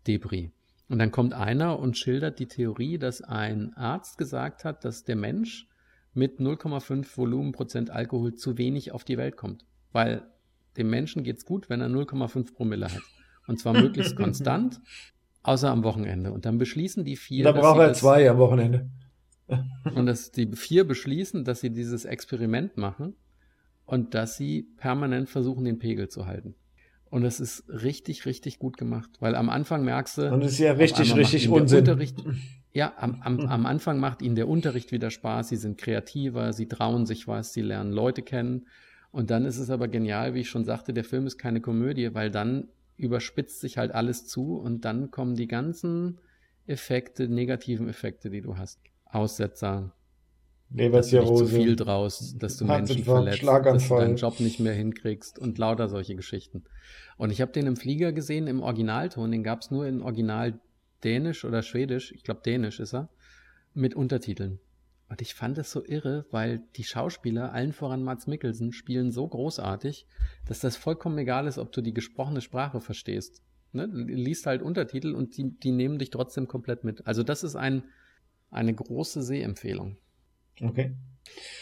Speaker 1: Debris. Und dann kommt einer und schildert die Theorie, dass ein Arzt gesagt hat, dass der Mensch mit 0,5 Volumenprozent Alkohol zu wenig auf die Welt kommt. Weil dem Menschen geht's gut, wenn er 0,5 Promille hat. Und zwar möglichst <laughs> konstant, außer am Wochenende. Und dann beschließen die vier.
Speaker 2: Da braucht er zwei am Wochenende. <laughs>
Speaker 1: und dass die vier beschließen, dass sie dieses Experiment machen und dass sie permanent versuchen, den Pegel zu halten. Und das ist richtig, richtig gut gemacht, weil am Anfang merkst du.
Speaker 2: Und es ist ja richtig, richtig Unsinn. <laughs>
Speaker 1: Ja, am, am, am Anfang macht ihnen der Unterricht wieder Spaß, sie sind kreativer, sie trauen sich was, sie lernen Leute kennen. Und dann ist es aber genial, wie ich schon sagte, der Film ist keine Komödie, weil dann überspitzt sich halt alles zu und dann kommen die ganzen Effekte, negativen Effekte, die du hast. Aussetzer,
Speaker 2: Leberzirrhose.
Speaker 1: zu viel draus, dass du Menschen verletzt, dass du deinen Job nicht mehr hinkriegst und lauter solche Geschichten. Und ich habe den im Flieger gesehen, im Originalton, den gab es nur in Original Dänisch oder Schwedisch, ich glaube Dänisch ist er, mit Untertiteln. Und ich fand es so irre, weil die Schauspieler, allen voran Mats Mikkelsen, spielen so großartig, dass das vollkommen egal ist, ob du die gesprochene Sprache verstehst. Ne? Du liest halt Untertitel und die, die nehmen dich trotzdem komplett mit. Also das ist ein, eine große Sehempfehlung.
Speaker 2: Okay.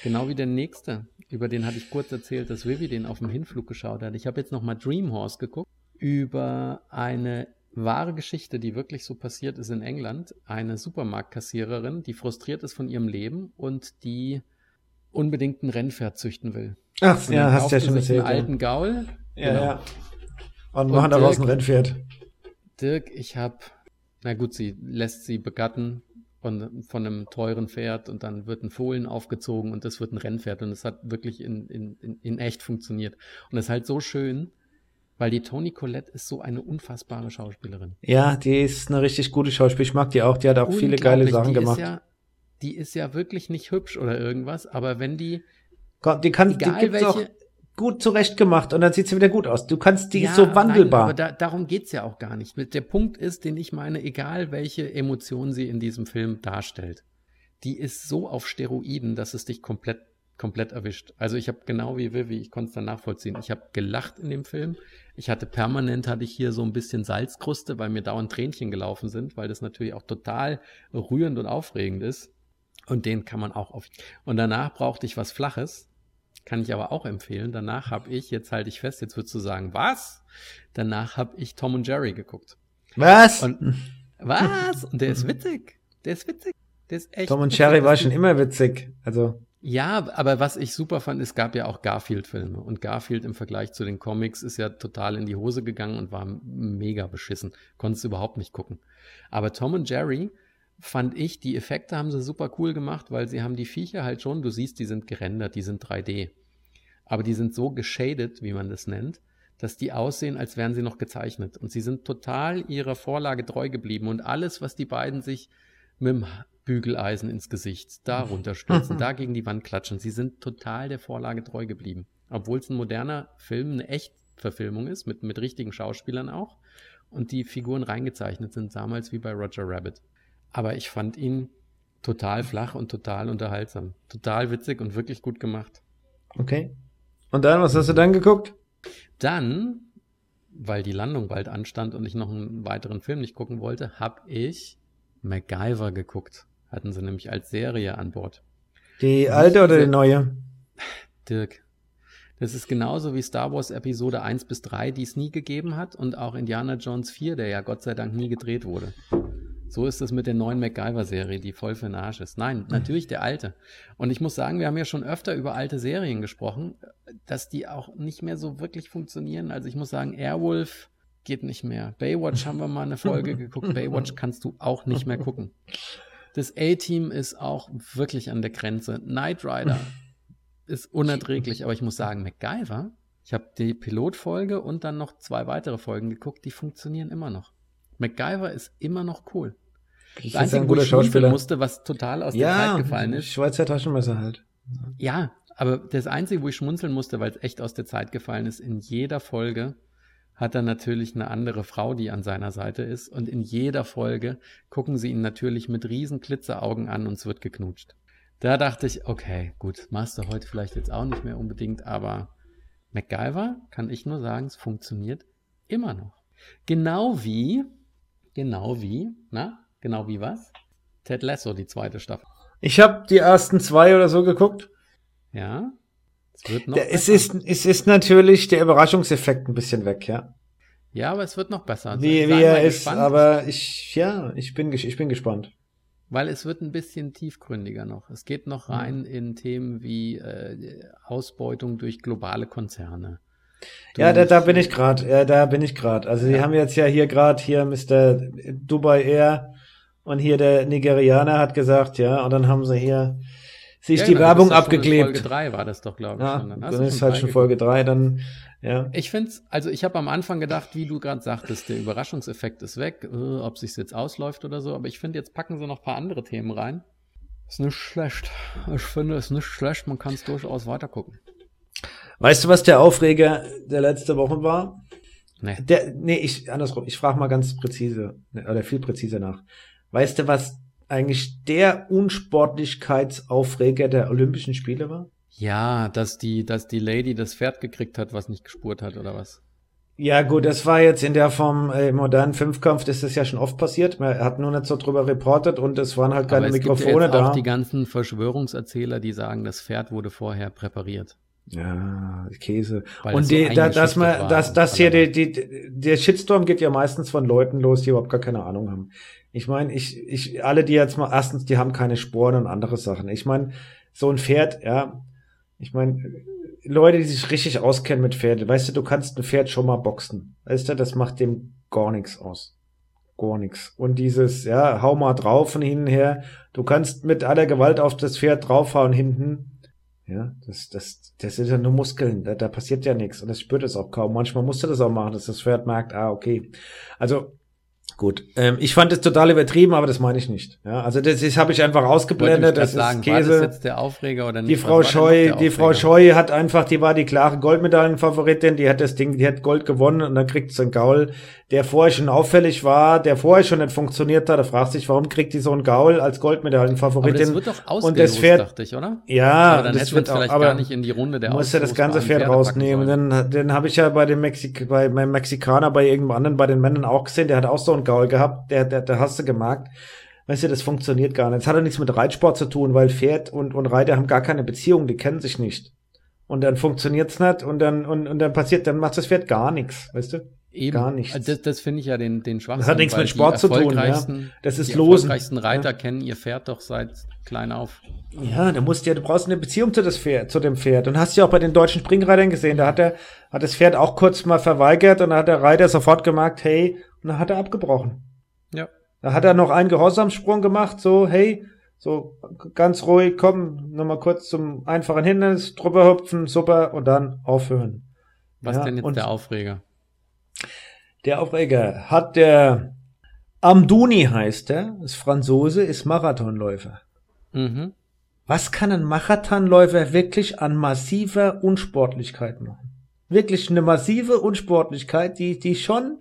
Speaker 1: Genau wie der nächste, über den hatte ich kurz erzählt, dass Vivi den auf dem Hinflug geschaut hat. Ich habe jetzt nochmal Dream Horse geguckt, über eine wahre Geschichte, die wirklich so passiert ist in England. Eine Supermarktkassiererin, die frustriert ist von ihrem Leben und die unbedingt ein Rennpferd züchten will.
Speaker 2: Ach, und ja, hast du ja schon erzählt.
Speaker 1: Einen alten Gaul.
Speaker 2: Ja, genau. ja. Und machen daraus ein Rennpferd.
Speaker 1: Dirk, ich habe, na gut, sie lässt sie begatten von, von einem teuren Pferd und dann wird ein Fohlen aufgezogen und das wird ein Rennpferd und es hat wirklich in, in, in, in echt funktioniert. Und es ist halt so schön, weil die Toni Collette ist so eine unfassbare Schauspielerin.
Speaker 2: Ja, die ist eine richtig gute Schauspielerin. Ich mag die auch. Die hat auch viele geile Sachen
Speaker 1: die
Speaker 2: gemacht.
Speaker 1: Ist ja, die ist ja wirklich nicht hübsch oder irgendwas, aber wenn die.
Speaker 2: Die kann,
Speaker 1: egal
Speaker 2: die gibt's
Speaker 1: welche,
Speaker 2: auch gut zurecht gemacht und dann sieht sie wieder gut aus. Du kannst, die
Speaker 1: ja,
Speaker 2: ist so wandelbar.
Speaker 1: Nein, aber da, darum geht's ja auch gar nicht. Der Punkt ist, den ich meine, egal welche Emotion sie in diesem Film darstellt, die ist so auf Steroiden, dass es dich komplett komplett erwischt. Also ich habe genau wie Vivi, ich konnte es dann nachvollziehen. Ich habe gelacht in dem Film. Ich hatte permanent, hatte ich hier so ein bisschen Salzkruste, weil mir dauernd Tränchen gelaufen sind, weil das natürlich auch total rührend und aufregend ist. Und den kann man auch auf. Und danach brauchte ich was Flaches. Kann ich aber auch empfehlen. Danach habe ich, jetzt halte ich fest, jetzt würdest du sagen, was? Danach habe ich Tom und Jerry geguckt.
Speaker 2: Was?
Speaker 1: Und, was? Und der ist witzig. Der ist witzig. Der ist echt.
Speaker 2: Tom und Jerry war schon immer witzig. Also.
Speaker 1: Ja, aber was ich super fand, es gab ja auch Garfield-Filme. Und Garfield im Vergleich zu den Comics ist ja total in die Hose gegangen und war mega beschissen. Konntest überhaupt nicht gucken. Aber Tom und Jerry fand ich, die Effekte haben sie super cool gemacht, weil sie haben die Viecher halt schon, du siehst, die sind gerendert, die sind 3D. Aber die sind so geschadet, wie man das nennt, dass die aussehen, als wären sie noch gezeichnet. Und sie sind total ihrer Vorlage treu geblieben. Und alles, was die beiden sich mit dem Bügeleisen ins Gesicht, da runterstürzen, <laughs> da gegen die Wand klatschen. Sie sind total der Vorlage treu geblieben. Obwohl es ein moderner Film, eine Echtverfilmung ist, mit, mit richtigen Schauspielern auch. Und die Figuren reingezeichnet sind, damals wie bei Roger Rabbit. Aber ich fand ihn total flach und total unterhaltsam. Total witzig und wirklich gut gemacht.
Speaker 2: Okay. Und dann, was hast du dann geguckt?
Speaker 1: Dann, weil die Landung bald anstand und ich noch einen weiteren Film nicht gucken wollte, habe ich MacGyver geguckt. Hatten sie nämlich als Serie an Bord.
Speaker 2: Die alte oder die neue?
Speaker 1: Dirk. Das ist genauso wie Star Wars Episode 1 bis 3, die es nie gegeben hat, und auch Indiana Jones 4, der ja Gott sei Dank nie gedreht wurde. So ist es mit der neuen MacGyver-Serie, die voll für den Arsch ist. Nein, natürlich der alte. Und ich muss sagen, wir haben ja schon öfter über alte Serien gesprochen, dass die auch nicht mehr so wirklich funktionieren. Also ich muss sagen, Airwolf geht nicht mehr. Baywatch haben wir mal eine Folge <laughs> geguckt. Baywatch kannst du auch nicht mehr gucken. Das A-Team ist auch wirklich an der Grenze. Knight Rider <laughs> ist unerträglich, aber ich muss sagen, MacGyver, ich habe die Pilotfolge und dann noch zwei weitere Folgen geguckt, die funktionieren immer noch. MacGyver ist immer noch cool.
Speaker 2: Das ist ein guter Schauspieler.
Speaker 1: musste, was total aus
Speaker 2: ja,
Speaker 1: der Zeit gefallen ist.
Speaker 2: Schweizer Taschenmesser halt.
Speaker 1: Ja, aber das Einzige, wo ich schmunzeln musste, weil es echt aus der Zeit gefallen ist, in jeder Folge hat er natürlich eine andere Frau, die an seiner Seite ist. Und in jeder Folge gucken sie ihn natürlich mit riesen Glitzeraugen an und es wird geknutscht. Da dachte ich, okay, gut, machst du heute vielleicht jetzt auch nicht mehr unbedingt, aber MacGyver kann ich nur sagen, es funktioniert immer noch. Genau wie, genau wie, na, genau wie was? Ted Lasso, die zweite Staffel.
Speaker 2: Ich habe die ersten zwei oder so geguckt.
Speaker 1: Ja, es wird noch
Speaker 2: Der, es, ist, es ist natürlich der Überraschungseffekt ein bisschen weg, ja.
Speaker 1: Ja, aber es wird noch besser. Also
Speaker 2: Wie, wie er ist,
Speaker 1: gespannt,
Speaker 2: aber ich, ja, ich bin, ich bin gespannt.
Speaker 1: Weil es wird ein bisschen tiefgründiger noch. Es geht noch rein in Themen wie äh, Ausbeutung durch globale Konzerne.
Speaker 2: Ja, da, da bin ich gerade, ja, da bin ich gerade. Also die
Speaker 1: Ja.
Speaker 2: haben jetzt ja hier gerade hier Mr. Dubai Air und hier der Nigerianer hat gesagt, ja, und dann haben sie hier sich
Speaker 1: Ja,
Speaker 2: die
Speaker 1: genau,
Speaker 2: Werbung abgeklebt.
Speaker 1: Folge 3 war das doch, glaube ich.
Speaker 2: Ja,
Speaker 1: schon.
Speaker 2: dann,
Speaker 1: du
Speaker 2: ist halt schon Folge drei, dann, ja.
Speaker 1: Ich finde es, also ich habe am Anfang gedacht, wie du gerade sagtest, der Überraschungseffekt ist weg, äh, ob sich's jetzt ausläuft oder so, aber ich finde, jetzt packen sie noch ein paar andere Themen rein. Ist nicht schlecht. Ich finde, es ist nicht schlecht, man kann es durchaus weitergucken.
Speaker 2: Weißt du, was der Aufreger der letzte Woche war?
Speaker 1: Nee.
Speaker 2: Der, nee, ich, andersrum, ich frage mal ganz präzise, oder viel präziser nach. Weißt du, was eigentlich der Unsportlichkeitsaufreger der Olympischen Spiele war?
Speaker 1: Ja, dass die, dass die Lady das Pferd gekriegt hat, was nicht gespurt hat, oder was?
Speaker 2: Ja, gut, das war jetzt in der Form äh, im modernen Fünfkampf, das ist ja schon oft passiert. Man hat nur nicht so drüber reportet und es waren halt keine
Speaker 1: Aber es
Speaker 2: Mikrofone
Speaker 1: gibt ja jetzt
Speaker 2: da.
Speaker 1: auch die ganzen Verschwörungserzähler, die sagen, das Pferd wurde vorher präpariert.
Speaker 2: Ja, Käse.
Speaker 1: Weil
Speaker 2: und
Speaker 1: so
Speaker 2: die, da, dass man, dass das hier, die, die, der Shitstorm geht ja meistens von Leuten los, die überhaupt gar keine Ahnung haben. Ich meine, ich, ich, alle, die jetzt mal, erstens, die haben keine Sporen und andere Sachen. Ich meine, so ein Pferd, ja, ich meine, Leute, die sich richtig auskennen mit Pferden, weißt du, du kannst ein Pferd schon mal boxen. Weißt du, das macht dem gar nichts aus. Gar nichts. Und dieses, ja, hau mal drauf und hin und her. Du kannst mit aller Gewalt auf das Pferd draufhauen hinten. Ja, das, das, das sind ja nur Muskeln. Da, da passiert ja nichts. Und das spürt es auch kaum. Manchmal musst du das auch machen, dass das Pferd merkt, ah, okay. Also, gut. Ähm, ich fand es total übertrieben, aber das meine ich nicht. Ja, also das, das habe ich einfach ausgeblendet. Das
Speaker 1: grad
Speaker 2: ist
Speaker 1: sagen, war das
Speaker 2: Käse.
Speaker 1: jetzt der Aufreger oder nicht?
Speaker 2: Die Frau Scheu, die Frau? Scheu hat einfach, die war die klare Goldmedaillenfavoritin, die hat das Ding, die hat Gold gewonnen und dann kriegt sie einen Gaul, der vorher schon auffällig war, der vorher schon nicht funktioniert hat. Da fragt sich, warum kriegt die so einen Gaul als
Speaker 1: Aber
Speaker 2: Goldmedaillenfavoritin?
Speaker 1: das wird doch
Speaker 2: und
Speaker 1: ausgelost,
Speaker 2: das Pferd,
Speaker 1: dachte ich, oder?
Speaker 2: ja,
Speaker 1: aber dann
Speaker 2: das
Speaker 1: hätten
Speaker 2: wird auch,
Speaker 1: vielleicht
Speaker 2: aber
Speaker 1: gar nicht in die Runde der
Speaker 2: muss ja das ganze Pferd rausnehmen. Den, den habe ich ja bei dem Mexik bei meinem Mexikaner, bei irgendeinem anderen, bei den Männern auch gesehen. Der hat auch so einen Gaul gehabt. Der, der, der hast du gemerkt. Weißt du, das funktioniert gar nicht. Das hat ja nichts mit Reitsport zu tun, weil Pferd und, und Reiter haben gar keine Beziehung, die kennen sich nicht. Und dann funktioniert's nicht und dann, und, und dann passiert, dann macht das Pferd gar nichts, weißt du?
Speaker 1: Eben.
Speaker 2: Gar nichts.
Speaker 1: Das, das finde ich ja den, den Schwachsinn.
Speaker 2: Das hat nichts mit Sport
Speaker 1: die
Speaker 2: zu tun, ja. Das ist
Speaker 1: die
Speaker 2: Losen.
Speaker 1: erfolgreichsten Reiter kennen ihr Pferd doch seit klein auf.
Speaker 2: Ja, du musst ja, du brauchst eine Beziehung zu, das Pferd, zu dem Pferd. Und hast ja auch bei den deutschen Springreitern gesehen, da hat er, hat das Pferd auch kurz mal verweigert und dann hat der Reiter sofort gemerkt, hey, und dann hat er abgebrochen.
Speaker 1: Ja.
Speaker 2: Da hat er noch einen Gehorsamsprung gemacht, so, hey, so ganz ruhig, komm, nochmal kurz zum einfachen Hindernis, drüber hüpfen, super, und dann aufhören.
Speaker 1: Was
Speaker 2: Ja,
Speaker 1: denn jetzt der Aufreger?
Speaker 2: Der Aufreger hat der Amdouni heißt er, ist Franzose, ist Marathonläufer.
Speaker 1: Mhm.
Speaker 2: Was kann ein Marathonläufer wirklich an massiver Unsportlichkeit machen? Wirklich eine massive Unsportlichkeit, die, die schon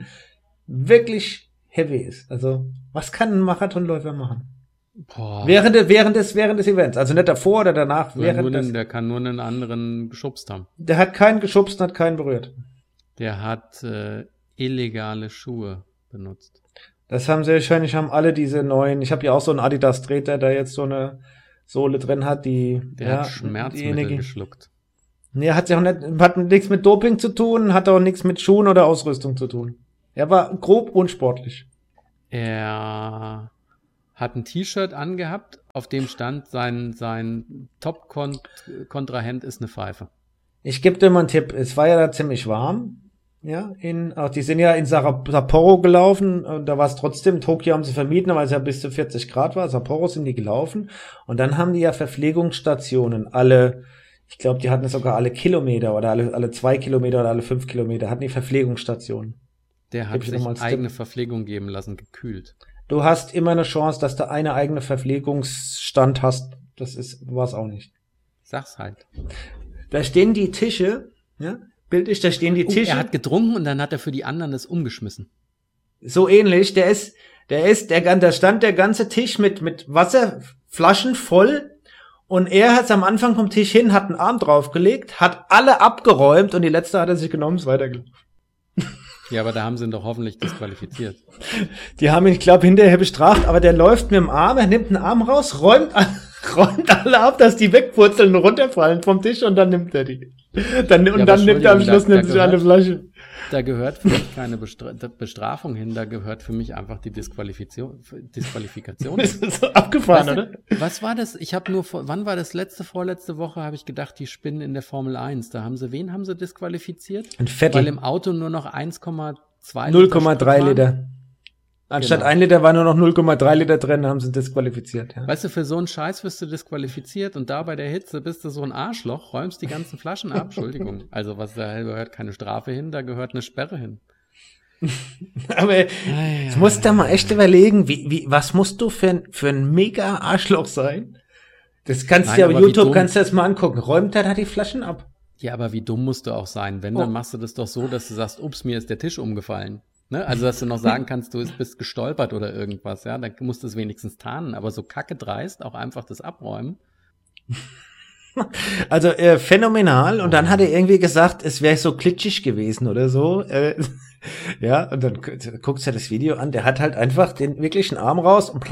Speaker 2: wirklich heavy ist. Also, was kann ein Marathonläufer machen?
Speaker 1: Boah.
Speaker 2: Während, während des, während des Events. Also nicht davor oder danach,
Speaker 1: Oder
Speaker 2: während des,
Speaker 1: der kann nur einen anderen geschubst haben.
Speaker 2: der hat keinen geschubst und hat keinen berührt.
Speaker 1: Der hat äh, illegale Schuhe benutzt.
Speaker 2: Das haben sie wahrscheinlich, haben alle diese neuen, ich habe ja auch so einen Adidas-Treter, der jetzt so eine Sohle drin hat, die,
Speaker 1: Der
Speaker 2: ja,
Speaker 1: hat Schmerzmittel geschluckt.
Speaker 2: Nee, hat ja auch nicht, hat nichts mit Doping zu tun, hat auch nichts mit Schuhen oder Ausrüstung zu tun. Er war grob unsportlich.
Speaker 1: Er hat ein T-Shirt angehabt, auf dem stand, sein, sein Top-Kontrahent ist eine Pfeife.
Speaker 2: Ich gebe dir mal einen Tipp. Es war ja da ziemlich warm. Ja, in, auch die sind ja in Sapporo gelaufen, und da war es trotzdem, Tokio haben sie vermieden, weil es ja bis zu 40 Grad war. Sapporo sind die gelaufen. Und dann haben die ja Verpflegungsstationen, alle, ich glaube, die hatten sogar alle Kilometer oder alle, alle zwei Kilometer oder alle fünf Kilometer, hatten die Verpflegungsstationen.
Speaker 1: Der hat sich eigene Verpflegung geben lassen, gekühlt.
Speaker 2: Du hast immer eine Chance, dass du eine eigene Verpflegungsstand hast. Das ist, war's auch nicht.
Speaker 1: Sag's halt.
Speaker 2: Da stehen die Tische, ja, bildlich, da stehen die
Speaker 1: Oh,
Speaker 2: Tische.
Speaker 1: er hat getrunken und dann hat er für die anderen das umgeschmissen.
Speaker 2: so ähnlich. Der ist, der ist, der, da stand der ganze Tisch mit, mit Wasserflaschen voll. Und er hat's am Anfang vom Tisch hin, hat einen Arm draufgelegt, hat alle abgeräumt und die letzte hat er sich genommen, ist weitergelaufen. <laughs>
Speaker 1: Ja, aber da haben sie ihn doch hoffentlich disqualifiziert.
Speaker 2: Die haben ihn, ich glaube, hinterher bestraft, aber der läuft mit dem Arm, er nimmt einen Arm raus, räumt, <laughs> räumt alle ab, dass die wegpurzeln und runterfallen vom Tisch und dann nimmt er die. Dann, und
Speaker 1: aber
Speaker 2: dann nimmt er am Schluss
Speaker 1: da- da
Speaker 2: nimmt eine
Speaker 1: gehört-
Speaker 2: Flasche.
Speaker 1: Da gehört für mich keine Bestra Bestrafung hin, da gehört für mich einfach die Disqualifikation. Disqualifikation. <laughs>
Speaker 2: Das ist so abgefahren,
Speaker 1: Weißt
Speaker 2: oder?
Speaker 1: was war das? Ich habe nur, vor, wann war das letzte, vorletzte Woche, habe ich gedacht, die spinnen in der Formel 1. Da haben sie, wen haben sie disqualifiziert?
Speaker 2: Ein
Speaker 1: Weil
Speaker 2: Vettel.
Speaker 1: im Auto nur noch 1,2 Sprit
Speaker 2: 0,3
Speaker 1: waren.
Speaker 2: Liter. Anstatt
Speaker 1: Genau.
Speaker 2: 1 Liter war nur noch 0,3 Liter drin, haben sie disqualifiziert. Ja.
Speaker 1: Weißt du, für so einen Scheiß wirst du disqualifiziert und da bei der Hitze bist du so ein Arschloch, räumst die ganzen Flaschen ab. <laughs> Entschuldigung. Also was da gehört keine Strafe hin, da gehört eine Sperre hin. <laughs>
Speaker 2: Aber jetzt musst du mal echt überlegen, wie, wie, was musst du für ein, für ein mega Arschloch sein? Das kannst
Speaker 1: Nein,
Speaker 2: du ja auf YouTube, kannst du das mal angucken. Räumt er da die Flaschen ab?
Speaker 1: Ja, aber wie dumm musst du auch sein? Wenn,
Speaker 2: Oh.
Speaker 1: dann machst du das doch so, dass du sagst, ups, mir ist der Tisch umgefallen. Ne? Also, dass du noch sagen kannst, du bist gestolpert oder irgendwas, ja, dann musst du es wenigstens tarnen, aber so kacke dreist, auch einfach das abräumen. <laughs>
Speaker 2: Also äh, phänomenal. Und dann hat er irgendwie gesagt, es wäre so glitschig gewesen oder so. Äh, <laughs> ja, und dann guckst du das Video an, der hat halt einfach den wirklichen Arm raus und <laughs>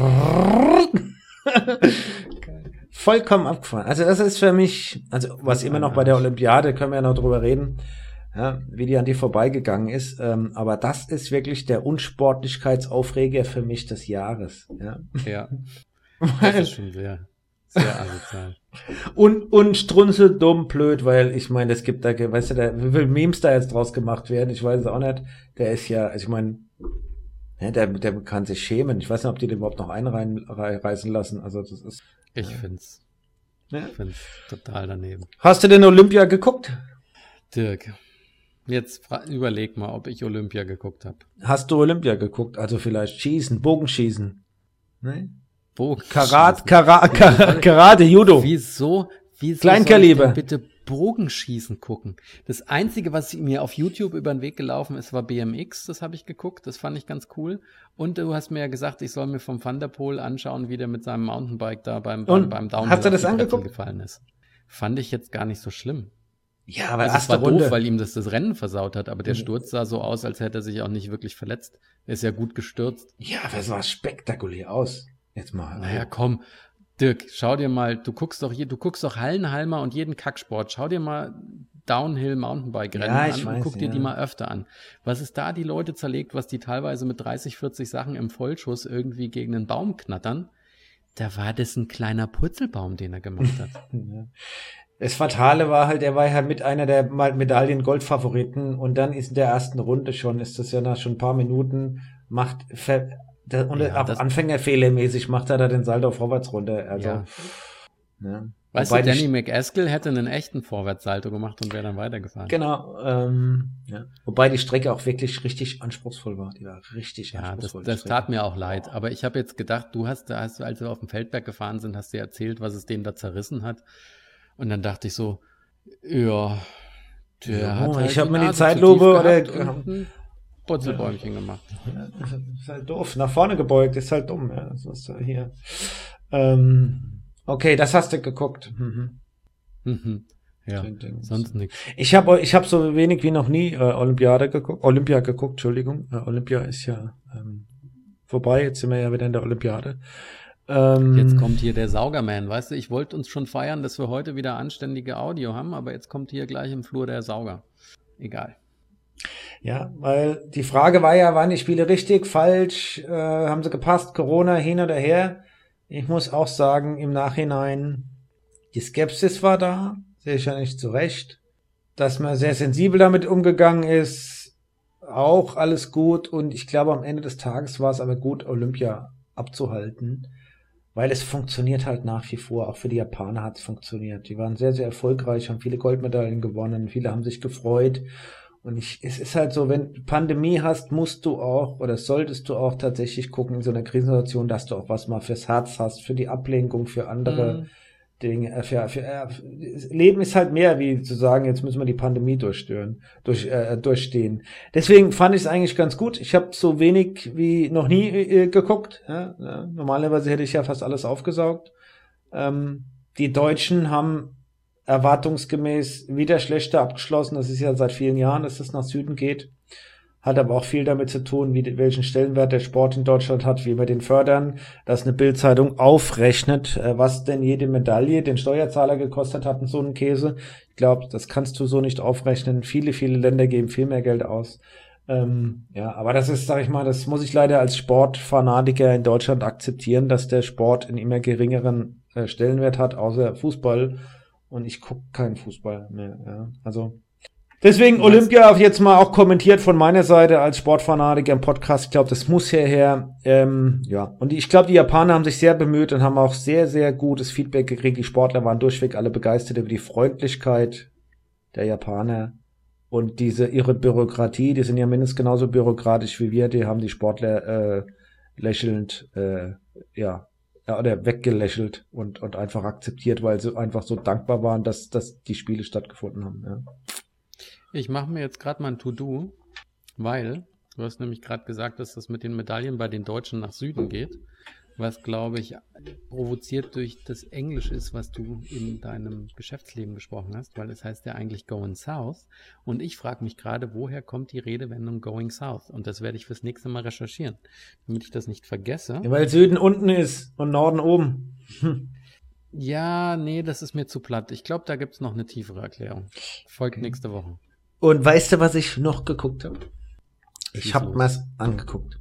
Speaker 2: vollkommen abgefahren. Also das ist für mich, also was immer noch bei der Olympiade, können wir ja noch drüber reden, ja, wie die an die vorbeigegangen ist. Ähm, aber das ist wirklich der Unsportlichkeitsaufreger für mich des Jahres. Ja.
Speaker 1: ja. <laughs> Das ist schon sehr, sehr asozial. <laughs>
Speaker 2: und, und strunzel dumm blöd, weil ich meine, es gibt da, weißt du, da, wie viele Memes da jetzt draus gemacht werden, ich weiß es auch nicht. Der ist ja, also ich meine, ja, der, der kann sich schämen. Ich weiß nicht, ob die den überhaupt noch einreißen lassen. Also das ist.
Speaker 1: Ich ja. find's. Ja. Ich find's total daneben.
Speaker 2: Hast du denn Olympia geguckt?
Speaker 1: Dirk, jetzt überleg mal, ob ich Olympia geguckt habe.
Speaker 2: Hast du Olympia geguckt? Also vielleicht Schießen, Bogenschießen. Ne? Bogenschießen. Karat, Karat, Karat, Karate, Judo.
Speaker 1: Wieso? Wieso
Speaker 2: Kleinkaliber.
Speaker 1: bitte Bogenschießen gucken. Das Einzige, was mir auf YouTube über den Weg gelaufen ist, war BMX. Das habe ich geguckt. Das fand ich ganz cool. Und du hast mir ja gesagt, ich soll mir vom Thunderpol anschauen, wie der mit seinem Mountainbike da beim, beim, beim
Speaker 2: Downhill hast du das angeguckt?
Speaker 1: gefallen ist. Fand ich jetzt gar nicht so schlimm.
Speaker 2: Ja, aber
Speaker 1: also es war Runde. doof, weil ihm das das Rennen versaut hat. Aber der Sturz sah so aus, als hätte er sich auch nicht wirklich verletzt. Er ist ja gut gestürzt.
Speaker 2: Ja, aber es sah spektakulär aus. Jetzt mal.
Speaker 1: Naja, komm. Dirk, schau dir mal, du guckst doch hier, du guckst doch Hallenhalmer und jeden Kacksport. Schau dir mal Downhill Mountainbike Rennen ja, an weiß, und guck dir ja. die mal öfter an. Was ist da die Leute zerlegt, was die teilweise mit 30, 40 Sachen im Vollschuss irgendwie gegen einen Baum knattern? Da war das ein kleiner Purzelbaum, den er gemacht hat. <laughs> <laughs>
Speaker 2: Das Fatale war halt, er war ja mit einer der Medaillen-Gold-Favoriten und dann ist in der ersten Runde schon, ist das ja nach schon ein paar Minuten, macht, der, und ja, Anfängerfehlermäßig macht er da den Saldo vorwärts runter. Also, ja.
Speaker 1: ja. Weißt Wobei du, Danny McAskill hätte einen echten Vorwärtssalto gemacht und wäre dann weitergefahren.
Speaker 2: Genau. Ähm, ja. Wobei die Strecke auch wirklich richtig anspruchsvoll war. Die war richtig
Speaker 1: ja,
Speaker 2: anspruchsvoll.
Speaker 1: Das, das tat mir auch leid. Aber ich habe jetzt gedacht, du hast, hast, als wir auf dem Feldberg gefahren sind, hast du erzählt, was es denen da zerrissen hat. Und dann dachte ich so, ja,
Speaker 2: der ja, hat halt ich habe mir die Zeitlupe oder
Speaker 1: Putzelbäumchen gemacht.
Speaker 2: Ja, ist halt doof. Nach vorne gebeugt, ist halt dumm. Ja. Das ist hier. Ähm, okay, das hast du geguckt. Mhm.
Speaker 1: Mhm. Ja, sonst nichts.
Speaker 2: Ich habe ich hab so wenig wie noch nie äh, Olympiade geguckt. Olympia geguckt, Entschuldigung. Äh, Olympia ist ja ähm, vorbei. Jetzt sind wir ja wieder in der Olympiade.
Speaker 1: Ähm, jetzt kommt hier der Saugerman, weißt du, ich wollte uns schon feiern, dass wir heute wieder anständige Audio haben, aber jetzt kommt hier gleich im Flur der Sauger. Egal.
Speaker 2: Ja, weil die Frage war ja, waren die Spiele richtig, falsch, äh, haben sie gepasst, Corona hin oder her. Ich muss auch sagen, im Nachhinein, die Skepsis war da, sehe ich ja nicht zurecht. Dass man sehr sensibel damit umgegangen ist, auch alles gut. Und ich glaube, am Ende des Tages war es aber gut, Olympia abzuhalten, weil es funktioniert halt nach wie vor. Auch für die Japaner hat es funktioniert. Die waren sehr, sehr erfolgreich, haben viele Goldmedaillen gewonnen, viele haben sich gefreut. Und ich, es ist halt so, wenn du Pandemie hast, musst du auch oder solltest du auch tatsächlich gucken in so einer Krisensituation, dass du auch was mal fürs Herz hast, für die Ablenkung, für andere mhm. Dinge. Äh, für, für, äh, Leben ist halt mehr, wie zu sagen, jetzt müssen wir die Pandemie durchstören, durch, äh, durchstehen. Deswegen fand ich es eigentlich ganz gut. Ich habe so wenig wie noch nie äh, geguckt. Ja? Ja, normalerweise hätte ich ja fast alles aufgesaugt. Ähm, die Deutschen haben erwartungsgemäß wieder schlechter abgeschlossen. Das ist ja seit vielen Jahren, dass es nach Süden geht. Hat aber auch viel damit zu tun, wie, welchen Stellenwert der Sport in Deutschland hat, wie wir den fördern, dass eine Bildzeitung aufrechnet, äh, was denn jede Medaille den Steuerzahler gekostet hat und so einen Käse. Ich glaube, das kannst du so nicht aufrechnen. Viele, viele Länder geben viel mehr Geld aus. Ähm, ja, aber das ist, sag ich mal, das muss ich leider als Sportfanatiker in Deutschland akzeptieren, dass der Sport einen immer geringeren äh, Stellenwert hat, außer Fußball und ich gucke keinen Fußball mehr. Ja. Also deswegen Olympia jetzt mal auch kommentiert von meiner Seite als Sportfanatiker im Podcast. Ich glaube, das muss hierher. Ähm, ja, und ich glaube, die Japaner haben sich sehr bemüht und haben auch sehr, sehr gutes Feedback gekriegt. Die Sportler waren durchweg alle begeistert über die Freundlichkeit der Japaner und diese ihre Bürokratie. Die sind ja mindestens genauso bürokratisch wie wir. Die haben die Sportler äh, lächelnd äh, ja oder weggelächelt und, und einfach akzeptiert, weil sie einfach so dankbar waren, dass, dass die Spiele stattgefunden haben. Ja.
Speaker 1: Ich mache mir jetzt gerade mal ein To-Do, weil Du hast nämlich gerade gesagt, dass das mit den Medaillen bei den Deutschen nach Süden geht, was, glaube ich, provoziert durch das Englisch ist, was du in deinem Geschäftsleben gesprochen hast, weil es heißt ja eigentlich Going South. Und ich frage mich gerade, woher kommt die Redewendung Going South? Und das werde ich fürs nächste Mal recherchieren, damit ich das nicht vergesse.
Speaker 2: Ja, weil Süden unten ist und Norden oben. Hm.
Speaker 1: Ja, nee, das ist mir zu platt. Ich glaube, da gibt es noch eine tiefere Erklärung. Folgt nächste Woche.
Speaker 2: Und weißt du, was ich noch geguckt habe? Ich habe mir's angeguckt.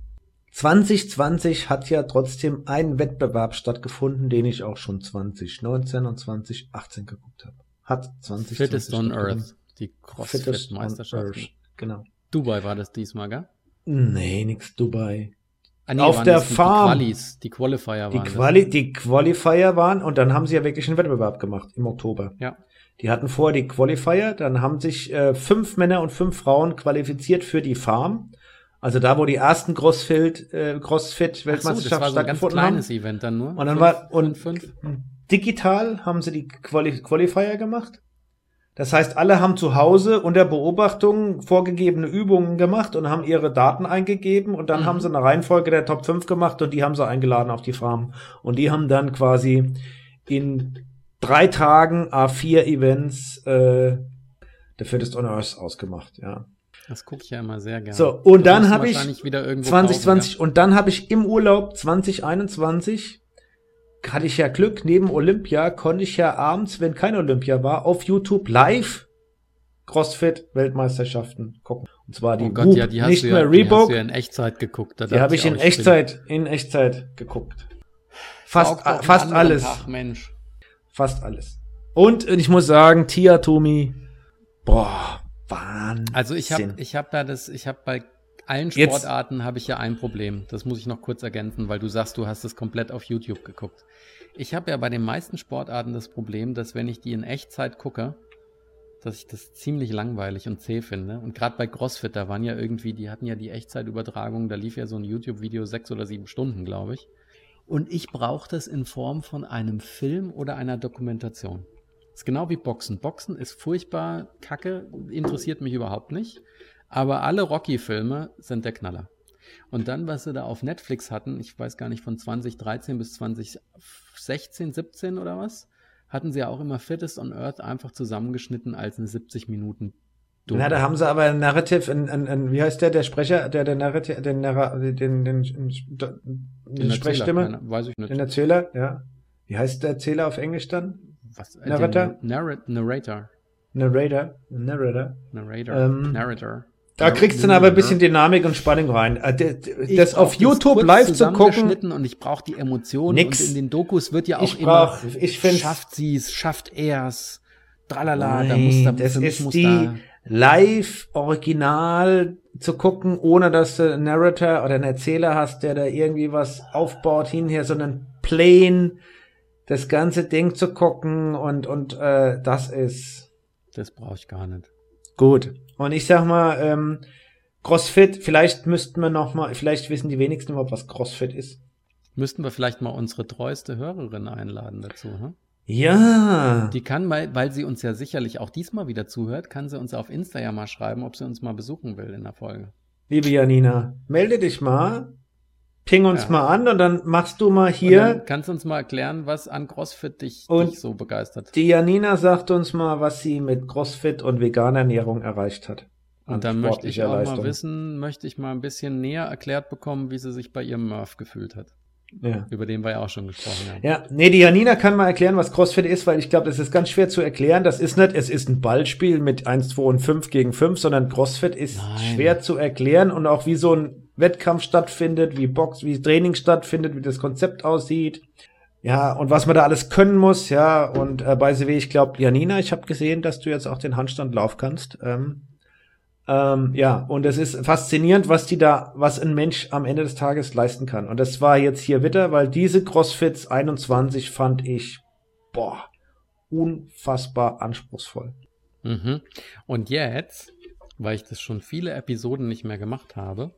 Speaker 2: 2020 hat ja trotzdem ein Wettbewerb stattgefunden, den ich auch schon 2019 und 2018 geguckt habe. Hat 2020
Speaker 1: Fittest on Earth, die CrossFit-Meisterschaft.
Speaker 2: Genau.
Speaker 1: Dubai war das diesmal, gell?
Speaker 2: Nee, nix Dubai.
Speaker 1: Ah, nee,
Speaker 2: Auf der
Speaker 1: die,
Speaker 2: Farm.
Speaker 1: Die, Qualis, die Qualifier
Speaker 2: Die,
Speaker 1: waren
Speaker 2: Quali die Qualifier waren und dann haben sie ja wirklich einen Wettbewerb gemacht im Oktober.
Speaker 1: Ja.
Speaker 2: Die hatten vorher die Qualifier, dann haben sich äh, fünf Männer und fünf Frauen qualifiziert für die Farm. Also da, wo die ersten CrossFit, äh, CrossFit Weltmeisterschaften
Speaker 1: so, das war so ein ganz
Speaker 2: stattgefunden
Speaker 1: kleines
Speaker 2: haben.
Speaker 1: Event dann nur.
Speaker 2: Und dann
Speaker 1: Fünf-
Speaker 2: war und
Speaker 1: fünf, fünf.
Speaker 2: digital haben sie die Quali Qualifier gemacht. Das heißt, alle haben zu Hause unter Beobachtung vorgegebene Übungen gemacht und haben ihre Daten eingegeben und dann
Speaker 1: Mhm.
Speaker 2: haben sie eine Reihenfolge der Top 5 gemacht und die haben sie eingeladen auf die Farm. Und die haben dann quasi in drei Tagen A4 Events äh, der Fittest on Earth ausgemacht, ja.
Speaker 1: Das gucke ich ja immer sehr gerne.
Speaker 2: So, und
Speaker 1: Das
Speaker 2: dann
Speaker 1: du
Speaker 2: habe ich
Speaker 1: wahrscheinlich wieder irgendwo
Speaker 2: 2020 und dann habe ich im Urlaub 2021 hatte ich ja Glück, neben Olympia konnte ich ja abends, wenn kein Olympia war, auf YouTube live CrossFit Weltmeisterschaften gucken. Und zwar die
Speaker 1: ja. Oh Gott,
Speaker 2: Whoop,
Speaker 1: ja, die hast,
Speaker 2: nicht
Speaker 1: du
Speaker 2: mehr
Speaker 1: ja, die hast
Speaker 2: Reebok,
Speaker 1: du ja in Echtzeit geguckt. Da
Speaker 2: die habe ich in Echtzeit in Echtzeit geguckt. Fast fast alles,
Speaker 1: Tag, Mensch.
Speaker 2: Fast alles. Und ich muss sagen, Tia Tomi, boah, Wahnsinn.
Speaker 1: Also ich habe ich hab da das, ich habe bei allen Sportarten habe ich ja ein Problem. Das muss ich noch kurz ergänzen, weil du sagst, du hast es komplett auf YouTube geguckt. Ich habe ja bei den meisten Sportarten das Problem, dass wenn ich die in Echtzeit gucke, dass ich das ziemlich langweilig und zäh finde. Und gerade bei CrossFit, da waren ja irgendwie, die hatten ja die Echtzeitübertragung, da lief ja so ein YouTube-Video sechs oder sieben Stunden, glaube ich. Und ich brauche das in Form von einem Film oder einer Dokumentation. Das ist genau wie Boxen. Boxen ist furchtbar kacke, interessiert mich überhaupt nicht. Aber alle Rocky-Filme sind der Knaller. Und dann, was sie da auf Netflix hatten, ich weiß gar nicht, von 2013 bis 2016, 17 oder was, hatten sie ja auch immer Fittest on Earth einfach zusammengeschnitten als eine 70 Minuten Doku.
Speaker 2: Na, da haben sie aber ein Narrative, ein, ein, ein, wie heißt der, der Sprecher, der, der Narrative, den, den, den, den, den, Sprechstimme,
Speaker 1: Erzähler, keine- weiß ich nicht.
Speaker 2: den Erzähler, ja. Wie heißt der Erzähler auf Englisch dann?
Speaker 1: was, äh,
Speaker 2: Narrator?
Speaker 1: Narr Narrator.
Speaker 2: Narrator, Narrator.
Speaker 1: Narrator.
Speaker 2: Ähm,
Speaker 1: Narrator.
Speaker 2: Da kriegst du dann aber ein bisschen Dynamik und Spannung rein. Äh,
Speaker 1: Ich
Speaker 2: Das
Speaker 1: brauch
Speaker 2: auf YouTube
Speaker 1: kurz
Speaker 2: live zu gucken,
Speaker 1: und ich brauche die Emotionen
Speaker 2: Nix.
Speaker 1: und in den Dokus wird ja auch
Speaker 2: ich
Speaker 1: immer
Speaker 2: brauch, ich finde,
Speaker 1: schafft sie es, schafft er es, tralala, da muss da,
Speaker 2: das ist
Speaker 1: muss
Speaker 2: die
Speaker 1: da,
Speaker 2: live original zu gucken, ohne dass du einen Narrator oder einen Erzähler hast, der da irgendwie was aufbaut hinher, sondern plain das ganze Ding zu gucken und und äh, das ist
Speaker 1: das brauche ich gar nicht.
Speaker 2: gut. Und ich sag mal, ähm, CrossFit, vielleicht müssten wir noch mal, vielleicht wissen die wenigsten überhaupt, was CrossFit ist.
Speaker 1: Müssten wir vielleicht mal unsere treueste Hörerin einladen dazu, hm?
Speaker 2: Ja.
Speaker 1: Die kann mal, weil sie uns ja sicherlich auch diesmal wieder zuhört, kann sie uns auf Insta ja mal schreiben, ob sie uns mal besuchen will in der Folge.
Speaker 2: Liebe Janina, melde dich mal, ping uns
Speaker 1: Ja.
Speaker 2: mal an und dann machst du mal hier.
Speaker 1: kannst du uns mal erklären, was an CrossFit dich, dich so begeistert.
Speaker 2: Die Janina sagt uns mal, was sie mit CrossFit und veganer Ernährung erreicht hat.
Speaker 1: Und dann möchte ich auch
Speaker 2: Leistung.
Speaker 1: mal wissen, möchte ich mal ein bisschen näher erklärt bekommen, wie sie sich bei ihrem Murph gefühlt hat.
Speaker 2: Ja.
Speaker 1: Über den wir ja auch schon gesprochen haben.
Speaker 2: ja, nee, die Janina kann mal erklären, was CrossFit ist, weil ich glaube, das ist ganz schwer zu erklären. Das ist nicht, es ist ein Ballspiel mit 1, 2 und 5 gegen 5, sondern CrossFit ist
Speaker 1: Nein.
Speaker 2: schwer zu erklären und auch wie so ein Wettkampf stattfindet, wie Box, wie Training stattfindet, wie das Konzept aussieht. Ja, und was man da alles können muss, ja, und äh, the way, ich glaube, Janina, ich habe gesehen, dass du jetzt auch den Handstandlauf kannst. Ähm, ähm, ja, und es ist faszinierend, was die da, was ein Mensch am Ende des Tages leisten kann. Und das war jetzt hier wieder, weil diese CrossFits 21 fand ich, boah, unfassbar anspruchsvoll.
Speaker 1: Mhm. Und jetzt, weil ich das schon viele Episoden nicht mehr gemacht habe,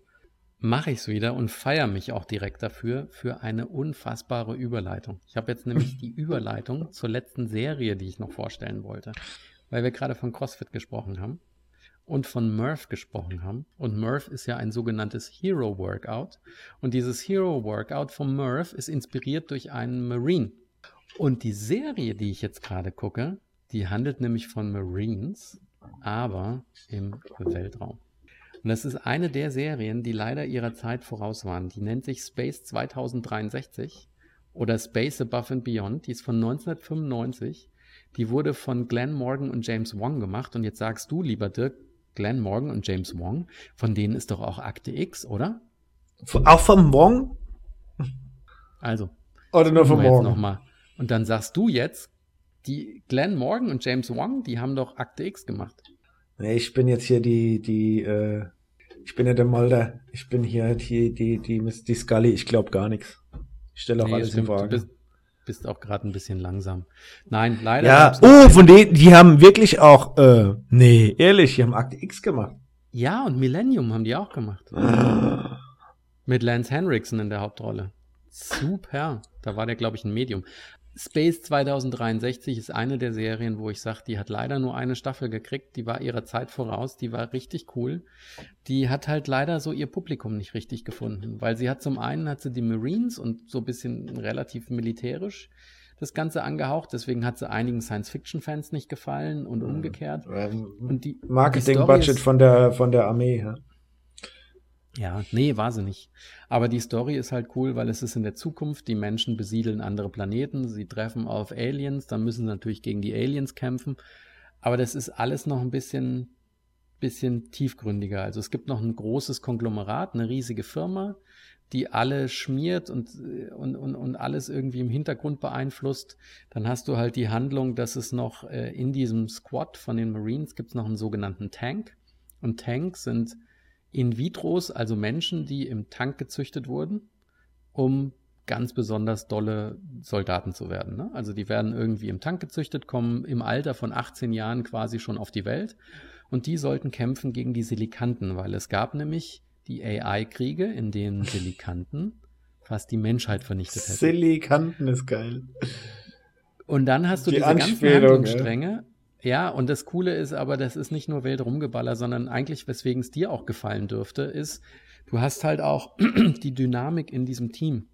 Speaker 1: mache ich es wieder und feiere mich auch direkt dafür, für eine unfassbare Überleitung. Ich habe jetzt nämlich die <laughs> Überleitung zur letzten Serie, die ich noch vorstellen wollte, weil wir gerade von CrossFit gesprochen haben. Und von Murph gesprochen haben. Und Murph ist ja ein sogenanntes Hero Workout. Und dieses Hero Workout von Murph ist inspiriert durch einen Marine. Und die Serie, die ich jetzt gerade gucke, die handelt nämlich von Marines, aber im Weltraum. Und das ist eine der Serien, die leider ihrer Zeit voraus waren. Die nennt sich Space 2063 oder Space Above and Beyond. Die ist von 1995. Die wurde von Glenn Morgan und James Wong gemacht. Und jetzt sagst du, lieber Dirk, Glenn Morgan und James Wong, von denen ist doch auch Akte X, oder?
Speaker 2: Auch vom Wong?
Speaker 1: Also.
Speaker 2: Oder nur vom Morgan?
Speaker 1: Noch mal. Und dann sagst du jetzt, die Glenn Morgan und James Wong, die haben doch Akte X gemacht.
Speaker 2: Nee, ich bin jetzt hier die, die, äh, ich bin ja der Mulder. Ich bin hier die, die, die, die, die Scully. Ich glaube gar nichts. Ich stelle auch nee, alles in Frage.
Speaker 1: Du bist, bist auch gerade ein bisschen langsam. Nein, leider.
Speaker 2: Ja, oh, von denen, die haben wirklich auch, äh, nee, ehrlich, die haben Akte X gemacht.
Speaker 1: Ja, und Millennium haben die auch gemacht. <gasps> Mit Lance Henriksen in der Hauptrolle. Super. Da war der, glaube ich, ein Medium. Space 2063 ist eine der Serien, wo ich sage, die hat leider nur eine Staffel gekriegt. Die war ihrer Zeit voraus. Die war richtig cool. Die hat halt leider so ihr Publikum nicht richtig gefunden, weil sie hat zum einen hat sie die Marines und so ein bisschen relativ militärisch das Ganze angehaucht. Deswegen hat sie einigen Science-Fiction-Fans nicht gefallen und umgekehrt.
Speaker 2: Und die Marketing-Budget von der von der Armee. Ja.
Speaker 1: Ja, nee, war sie nicht. Aber die Story ist halt cool, weil es ist in der Zukunft, die Menschen besiedeln andere Planeten, sie treffen auf Aliens, dann müssen sie natürlich gegen die Aliens kämpfen. Aber das ist alles noch ein bisschen, bisschen tiefgründiger. Also es gibt noch ein großes Konglomerat, eine riesige Firma, die alle schmiert und, und, und, und alles irgendwie im Hintergrund beeinflusst. Dann hast du halt die Handlung, dass es noch äh, in diesem Squad von den Marines gibt es noch einen sogenannten Tank. Und Tanks sind in-vitros, also Menschen, die im Tank gezüchtet wurden, um ganz besonders dolle Soldaten zu werden. Ne? Also die werden irgendwie im Tank gezüchtet, kommen im Alter von 18 Jahren quasi schon auf die Welt und die sollten kämpfen gegen die Silikanten, weil es gab nämlich die AI-Kriege, in denen Silikanten fast die Menschheit vernichtet hätten.
Speaker 2: Silikanten ist geil.
Speaker 1: Und dann hast du die diese ganzen Handlungsstränge, ja, und das Coole ist aber, das ist nicht nur wild rumgeballer, sondern eigentlich, weswegen es dir auch gefallen dürfte, ist, du hast halt auch <clears throat> die Dynamik in diesem Team.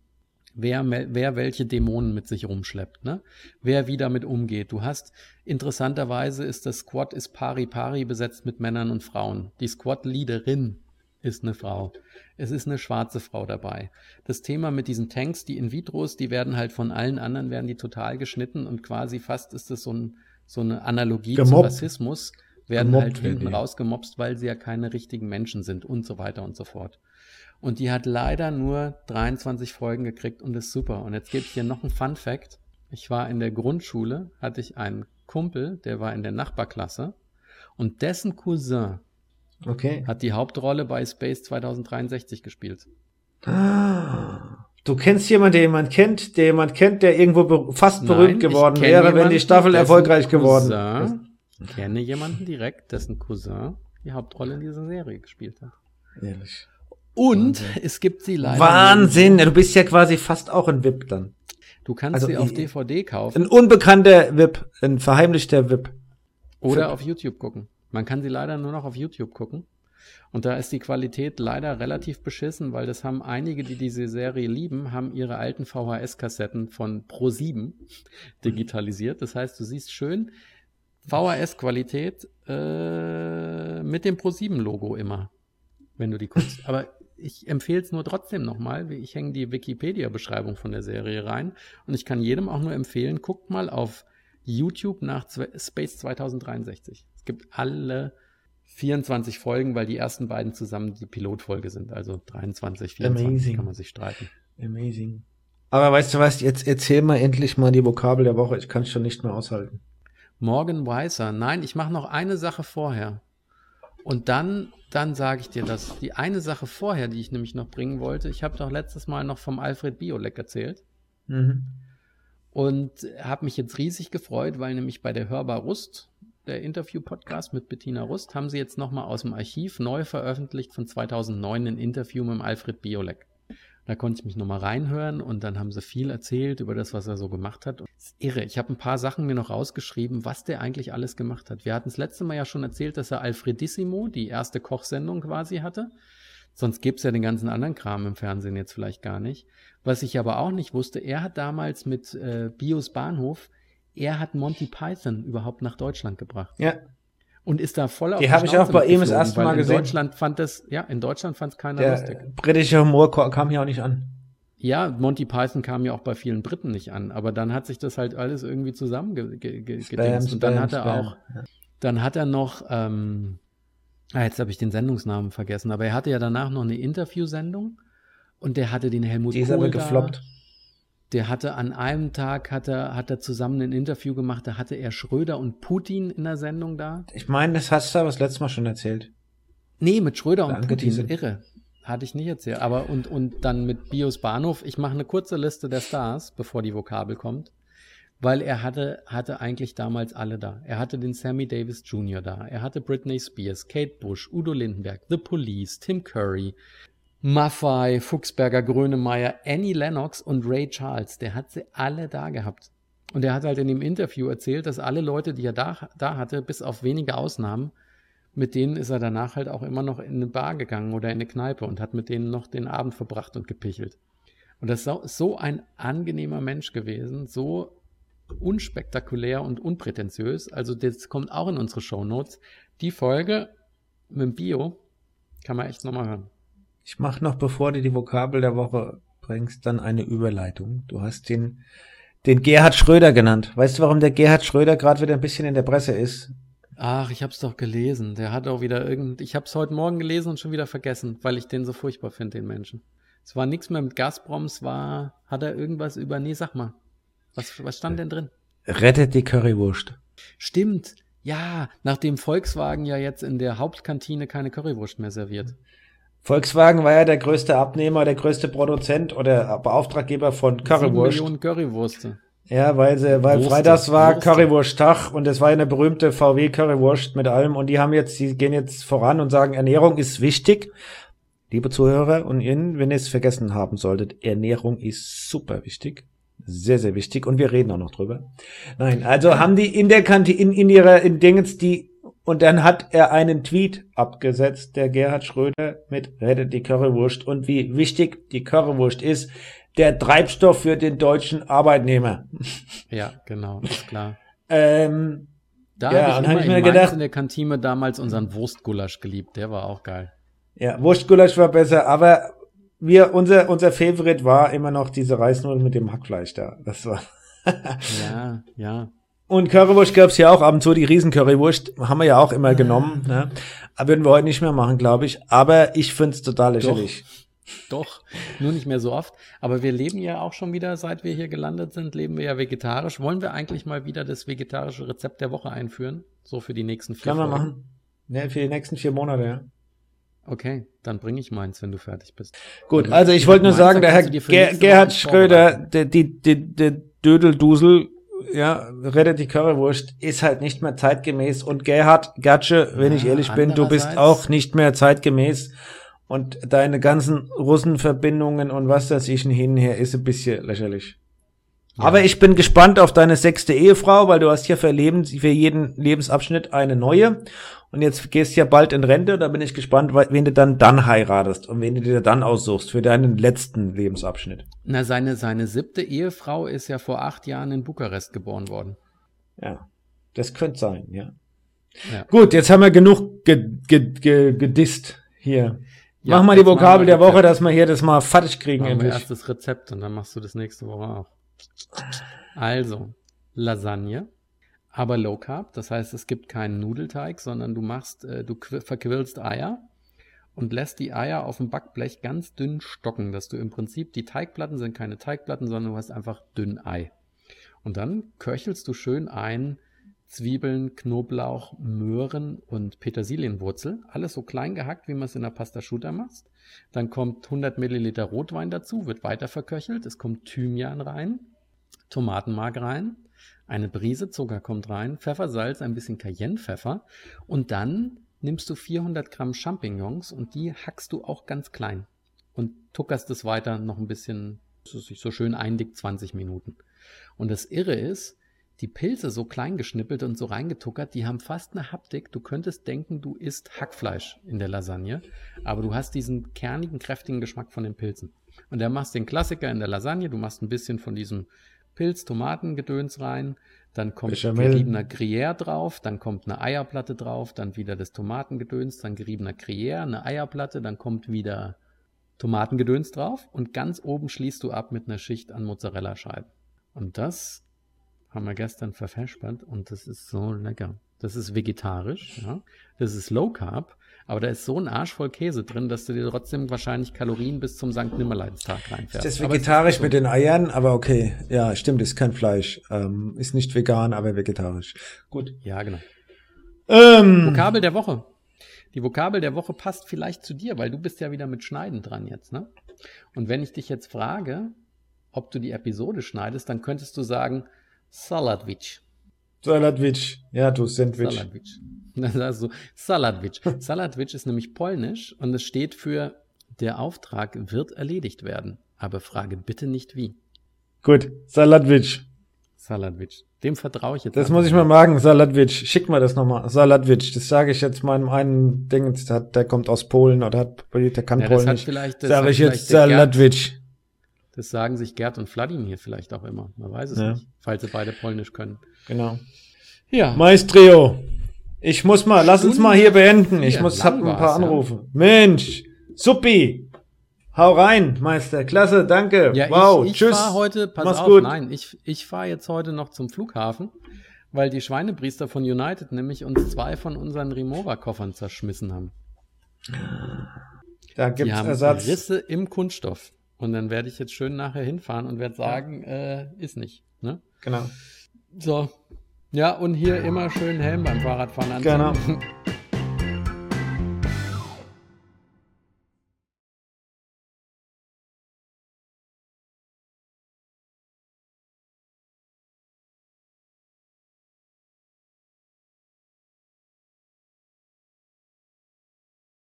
Speaker 1: Wer, wer welche Dämonen mit sich rumschleppt, ne? Wer wie damit umgeht. Du hast, interessanterweise ist das Squad ist pari pari besetzt mit Männern und Frauen. Die Squad-Leaderin ist eine Frau. Es ist eine schwarze Frau dabei. Das Thema mit diesen Tanks, die In-vitros, die werden halt von allen anderen, werden die total geschnitten und quasi fast ist es so ein, so eine Analogie Gemobbt. zu Rassismus, werden Gemobbt halt hinten rausgemobst, weil sie ja keine richtigen Menschen sind und so weiter und so fort. Und die hat leider nur 23 Folgen gekriegt und ist super. Und jetzt gebe ich hier noch einen Fun Fact. Ich war in der Grundschule, hatte ich einen Kumpel, der war in der Nachbarklasse und dessen Cousin
Speaker 2: okay.
Speaker 1: hat die Hauptrolle bei Space 2063 gespielt.
Speaker 2: Ah. Du kennst jemanden, der jemand kennt, der jemand kennt, der irgendwo fast Nein, berühmt geworden wäre, wenn die Staffel erfolgreich geworden wäre.
Speaker 1: Ich kenne jemanden direkt, dessen Cousin die Hauptrolle in dieser Serie gespielt hat.
Speaker 2: Ehrlich.
Speaker 1: Und Wahnsinn. es gibt sie leider.
Speaker 2: Wahnsinn, du bist ja quasi fast auch ein VIP dann.
Speaker 1: Du kannst also sie auf DVD kaufen.
Speaker 2: Ein unbekannter VIP, ein verheimlichter VIP.
Speaker 1: Oder auf YouTube gucken. Man kann sie leider nur noch auf YouTube gucken. Und da ist die Qualität leider relativ beschissen, weil das haben einige, die diese Serie lieben, haben ihre alten VHS-Kassetten von Pro7 digitalisiert. Das heißt, du siehst schön VHS-Qualität äh, mit dem Pro7-Logo immer, wenn du die guckst. Aber ich empfehle es nur trotzdem nochmal. Ich hänge die Wikipedia-Beschreibung von der Serie rein und ich kann jedem auch nur empfehlen, guckt mal auf YouTube nach Space 2063. Es gibt alle 24 Folgen, weil die ersten beiden zusammen die Pilotfolge sind. Also 23, 24 Amazing. kann man sich streiten.
Speaker 2: Amazing. Aber weißt du was, jetzt erzähl mal endlich mal die Vokabel der Woche. Ich kann es schon nicht mehr aushalten.
Speaker 1: Morgan Weiser. Nein, ich mache noch eine Sache vorher. Und dann, dann sage ich dir das. Die eine Sache vorher, die ich nämlich noch bringen wollte, ich habe doch letztes Mal noch vom Alfred Biolek erzählt. Mhm. Und habe mich jetzt riesig gefreut, weil nämlich bei der Hörbar Rust, der Interview-Podcast mit Bettina Rust, haben sie jetzt nochmal aus dem Archiv neu veröffentlicht von 2009 ein Interview mit Alfred Biolek. Da konnte ich mich nochmal reinhören und dann haben sie viel erzählt über das, was er so gemacht hat. Irre. Ich habe ein paar Sachen mir noch rausgeschrieben, was der eigentlich alles gemacht hat. Wir hatten das letzte Mal ja schon erzählt, dass er Alfredissimo, die erste Kochsendung quasi hatte. Sonst gäbe es ja den ganzen anderen Kram im Fernsehen jetzt vielleicht gar nicht. Was ich aber auch nicht wusste, er hat damals mit äh, Bios Bahnhof, er hat Monty Python überhaupt nach Deutschland gebracht.
Speaker 2: Ja.
Speaker 1: Und ist da voll auf
Speaker 2: Die habe ich auch bei ihm das erste Mal
Speaker 1: in
Speaker 2: gesehen.
Speaker 1: Deutschland fand das, ja, in Deutschland fand es keiner
Speaker 2: Der
Speaker 1: lustig.
Speaker 2: britische Humor kam hier auch nicht an.
Speaker 1: Ja, Monty Python kam ja auch bei vielen Briten nicht an, aber dann hat sich das halt alles irgendwie zusammengedingst. Ge ge gedingst. und dann hat er auch, dann hat er noch, ähm, ah, jetzt habe ich den Sendungsnamen vergessen, aber er hatte ja danach noch eine Interviewsendung und der hatte den Helmut
Speaker 2: Die ist
Speaker 1: Kohl
Speaker 2: aber
Speaker 1: da. Der hatte an einem Tag hat er, hat er zusammen ein Interview gemacht, da hatte er Schröder und Putin in der Sendung da.
Speaker 2: Ich meine, das hast du aber das letzte Mal schon erzählt.
Speaker 1: Nee, mit Schröder und Putin, irre. Hatte ich nicht erzählt. Aber und, und dann mit Bios Bahnhof, ich mache eine kurze Liste der Stars, bevor die Vokabel kommt. Weil er hatte, hatte eigentlich damals alle da. Er hatte den Sammy Davis Jr. da. Er hatte Britney Spears, Kate Bush, Udo Lindenberg, The Police, Tim Curry, Maffei, Fuchsberger, Grönemeyer, Annie Lennox und Ray Charles. Der hat sie alle da gehabt. Und er hat halt in dem Interview erzählt, dass alle Leute, die er da, da hatte, bis auf wenige Ausnahmen, mit denen ist er danach halt auch immer noch in eine Bar gegangen oder in eine Kneipe und hat mit denen noch den Abend verbracht und gepichelt. Und das ist so, ein angenehmer Mensch gewesen, so unspektakulär und unprätentiös. Also das kommt auch in unsere Shownotes. Die Folge mit dem Bio kann man echt nochmal hören.
Speaker 2: Ich mache noch, bevor du die Vokabel der Woche bringst, dann eine Überleitung. Du hast den, den Gerhard Schröder genannt. Weißt du, warum der Gerhard Schröder gerade wieder ein bisschen in der Presse ist?
Speaker 1: Ach, ich hab's doch gelesen. Der hat auch wieder irgend. Ich hab's heute Morgen gelesen und schon wieder vergessen, weil ich den so furchtbar finde, den Menschen. Es war nichts mehr mit Gazprom, es war. Hat er irgendwas über. Nee, sag mal. Was, was stand denn drin?
Speaker 2: Rettet die Currywurst.
Speaker 1: Stimmt. Ja, nachdem Volkswagen ja jetzt in der Hauptkantine keine Currywurst mehr serviert.
Speaker 2: Volkswagen war ja der größte Abnehmer, der größte Produzent oder Beauftraggeber von Currywurst.
Speaker 1: Millionen Currywurste.
Speaker 2: Ja, weil sie, weil
Speaker 1: Wurste,
Speaker 2: Freitags war. Currywursttag und es war eine berühmte VW Currywurst mit allem und die haben jetzt, die gehen jetzt voran und sagen, Ernährung ist wichtig. Liebe Zuhörer und Ihnen, wenn ihr es vergessen haben solltet, Ernährung ist super wichtig. Sehr, sehr wichtig und wir reden auch noch drüber. Nein, also haben die in der Kantine, in, in ihrer, in Dingens, die, und dann hat er einen Tweet abgesetzt, der Gerhard Schröder mit Rettet die Currywurst und wie wichtig die Currywurst ist, der Treibstoff für den deutschen Arbeitnehmer. <laughs>
Speaker 1: Ja, genau, ist klar.
Speaker 2: Ähm,
Speaker 1: Da
Speaker 2: Ja,
Speaker 1: habe ich
Speaker 2: hab ich
Speaker 1: in
Speaker 2: mir
Speaker 1: Mainz
Speaker 2: gedacht-
Speaker 1: in der Kantine damals unseren Wurstgulasch geliebt. Der war auch geil.
Speaker 2: ja, Wurstgulasch war besser, aber wir, unser, unser Favorite war immer noch diese Reisnudeln mit dem Hackfleisch da. Das war. <laughs>
Speaker 1: Ja, ja.
Speaker 2: Und Currywurst gab's ja auch ab und zu, die Riesen-Currywurst haben wir ja auch immer genommen. Ne? Würden wir heute nicht mehr machen, glaube ich. Aber ich find's total lächerlich.
Speaker 1: Doch, nur nicht mehr so oft. Aber wir leben ja auch schon wieder, seit wir hier gelandet sind, leben wir ja vegetarisch. Wollen wir eigentlich mal wieder das vegetarische Rezept der Woche einführen? So für die nächsten vier
Speaker 2: Kann man
Speaker 1: Folgen?
Speaker 2: machen. Ne, für die nächsten vier Monate, ja.
Speaker 1: Okay, dann bringe ich meins, wenn du fertig bist.
Speaker 2: Gut,
Speaker 1: Also,
Speaker 2: ich wollte nur sagen, der Herr Ger Gerhard Schröder, der, die, die, der Dödeldusel, ja, rettet die Currywurst, ist halt nicht mehr zeitgemäß. Und Gerhard Gatsche, wenn ich
Speaker 1: Ja,
Speaker 2: ehrlich bin, du bist auch nicht mehr zeitgemäß. Und deine ganzen Russenverbindungen und was das ich hin und her ist ein bisschen lächerlich.
Speaker 1: Ja.
Speaker 2: Aber ich bin gespannt auf deine sechste Ehefrau, weil du hast ja für, Lebens, für jeden Lebensabschnitt eine neue. Und jetzt gehst du ja bald in Rente, da bin ich gespannt, we- wen du dann dann heiratest und wen du dir dann aussuchst für deinen letzten Lebensabschnitt.
Speaker 1: Na, seine, seine siebte Ehefrau ist ja vor acht Jahren in Bukarest geboren worden.
Speaker 2: Ja, das könnte sein, ja.
Speaker 1: Ja.
Speaker 2: Gut, jetzt haben wir genug ge ge ge gedisst hier.
Speaker 1: Ja,
Speaker 2: Mach mal die Vokabel
Speaker 1: wir
Speaker 2: der Woche, dass wir hier das mal fertig kriegen
Speaker 1: Machen wir
Speaker 2: endlich.
Speaker 1: erst das Rezept und dann machst du das nächste Woche auch. Also, Lasagne, aber Low Carb. Das heißt, es gibt keinen Nudelteig, sondern du machst, äh, du qu- verquirlst Eier und lässt die Eier auf dem Backblech ganz dünn stocken, dass du im Prinzip, die Teigplatten sind keine Teigplatten, sondern du hast einfach dünn Ei. Und dann köchelst du schön ein Zwiebeln, Knoblauch, Möhren und Petersilienwurzel. Alles so klein gehackt, wie man es in der Pasta Asciutta macht. Dann kommt 100 Milliliter Rotwein dazu, wird weiter verköchelt. Es kommt Thymian rein, Tomatenmark rein, eine Prise Zucker kommt rein, Pfeffer, Salz, ein bisschen Cayennepfeffer. Und dann nimmst du 400 Gramm Champignons und die hackst du auch ganz klein. und tuckerst es weiter noch ein bisschen, dass es sich so schön eindickt, 20 Minuten. Und das Irre ist, die Pilze so klein geschnippelt und so reingetuckert, die haben fast eine Haptik. Du könntest denken, du isst Hackfleisch in der Lasagne, aber du hast diesen kernigen, kräftigen Geschmack von den Pilzen. Und da machst den Klassiker in der Lasagne, du machst ein bisschen von diesem Pilz-Tomatengedöns rein, dann kommt
Speaker 2: Bechamel.
Speaker 1: geriebener Gruyère drauf, dann kommt eine Eierplatte drauf, dann wieder das Tomatengedöns, dann geriebener Gruyère, eine Eierplatte, dann kommt wieder Tomatengedöns drauf und ganz oben schließt du ab mit einer Schicht an Mozzarella-Scheiben. Und das haben wir gestern verfespert und das ist so lecker. Das ist vegetarisch, ja. Das ist Low Carb, aber da ist so ein Arsch voll Käse drin, dass du dir trotzdem wahrscheinlich Kalorien bis zum Sankt Nimmerleinstag reinfährst.
Speaker 2: Das ist vegetarisch
Speaker 1: so.
Speaker 2: mit den Eiern, aber okay. Ja, stimmt, ist kein Fleisch. Ähm, ist nicht vegan, aber vegetarisch. Gut.
Speaker 1: Ja, genau.
Speaker 2: Ähm,
Speaker 1: Vokabel der Woche. Die Vokabel der Woche passt vielleicht zu dir, weil du bist ja wieder mit Schneiden dran jetzt, ne? Und wenn ich dich jetzt frage, ob du die Episode schneidest, dann könntest du sagen Saladwitch.
Speaker 2: Salatwitch. Ja, du Sandwich.
Speaker 1: Saladwitch. Dann sagst du Saladwitch. Saladwitch ist nämlich polnisch und es steht für der Auftrag wird erledigt werden, aber frage bitte nicht wie.
Speaker 2: Gut, Salatwitch.
Speaker 1: Saladwitch. Dem vertraue ich jetzt.
Speaker 2: Das muss ich mal machen, Salatwitch. Schick mal das nochmal. Salatwitch. Das sage ich jetzt meinem einen Ding, der, kommt aus Polen oder hat, der kann
Speaker 1: Ja, das
Speaker 2: Polnisch.
Speaker 1: vielleicht, das
Speaker 2: Sage ich jetzt Salatwitch.
Speaker 1: Das sagen sich Gerd und Vladimir vielleicht auch immer. Man weiß es
Speaker 2: Ja.
Speaker 1: nicht, falls sie beide Polnisch können.
Speaker 2: Genau.
Speaker 1: Ja.
Speaker 2: Maestrio. Ich muss mal, lass uns mal hier beenden. Ich muss, hab ein paar
Speaker 1: ja.
Speaker 2: Anrufe. Mensch. Suppi. Hau rein, Meister. Klasse, danke.
Speaker 1: Ja,
Speaker 2: wow.
Speaker 1: ich, ich
Speaker 2: Tschüss.
Speaker 1: fahre heute, pass
Speaker 2: Mach's
Speaker 1: auf,
Speaker 2: gut.
Speaker 1: nein, ich, ich fahre jetzt heute noch zum Flughafen, weil die Schweinepriester von United nämlich uns zwei von unseren Remova-Koffern zerschmissen haben.
Speaker 2: Da
Speaker 1: Die
Speaker 2: gibt's
Speaker 1: haben
Speaker 2: Ersatz.
Speaker 1: Risse im Kunststoff. Und dann werde ich jetzt schön nachher hinfahren und werde sagen, äh, ist nicht. Ne?
Speaker 2: Genau.
Speaker 1: So. Ja, und hier immer schön Helm beim Fahrradfahren anziehen.
Speaker 2: Genau. <laughs>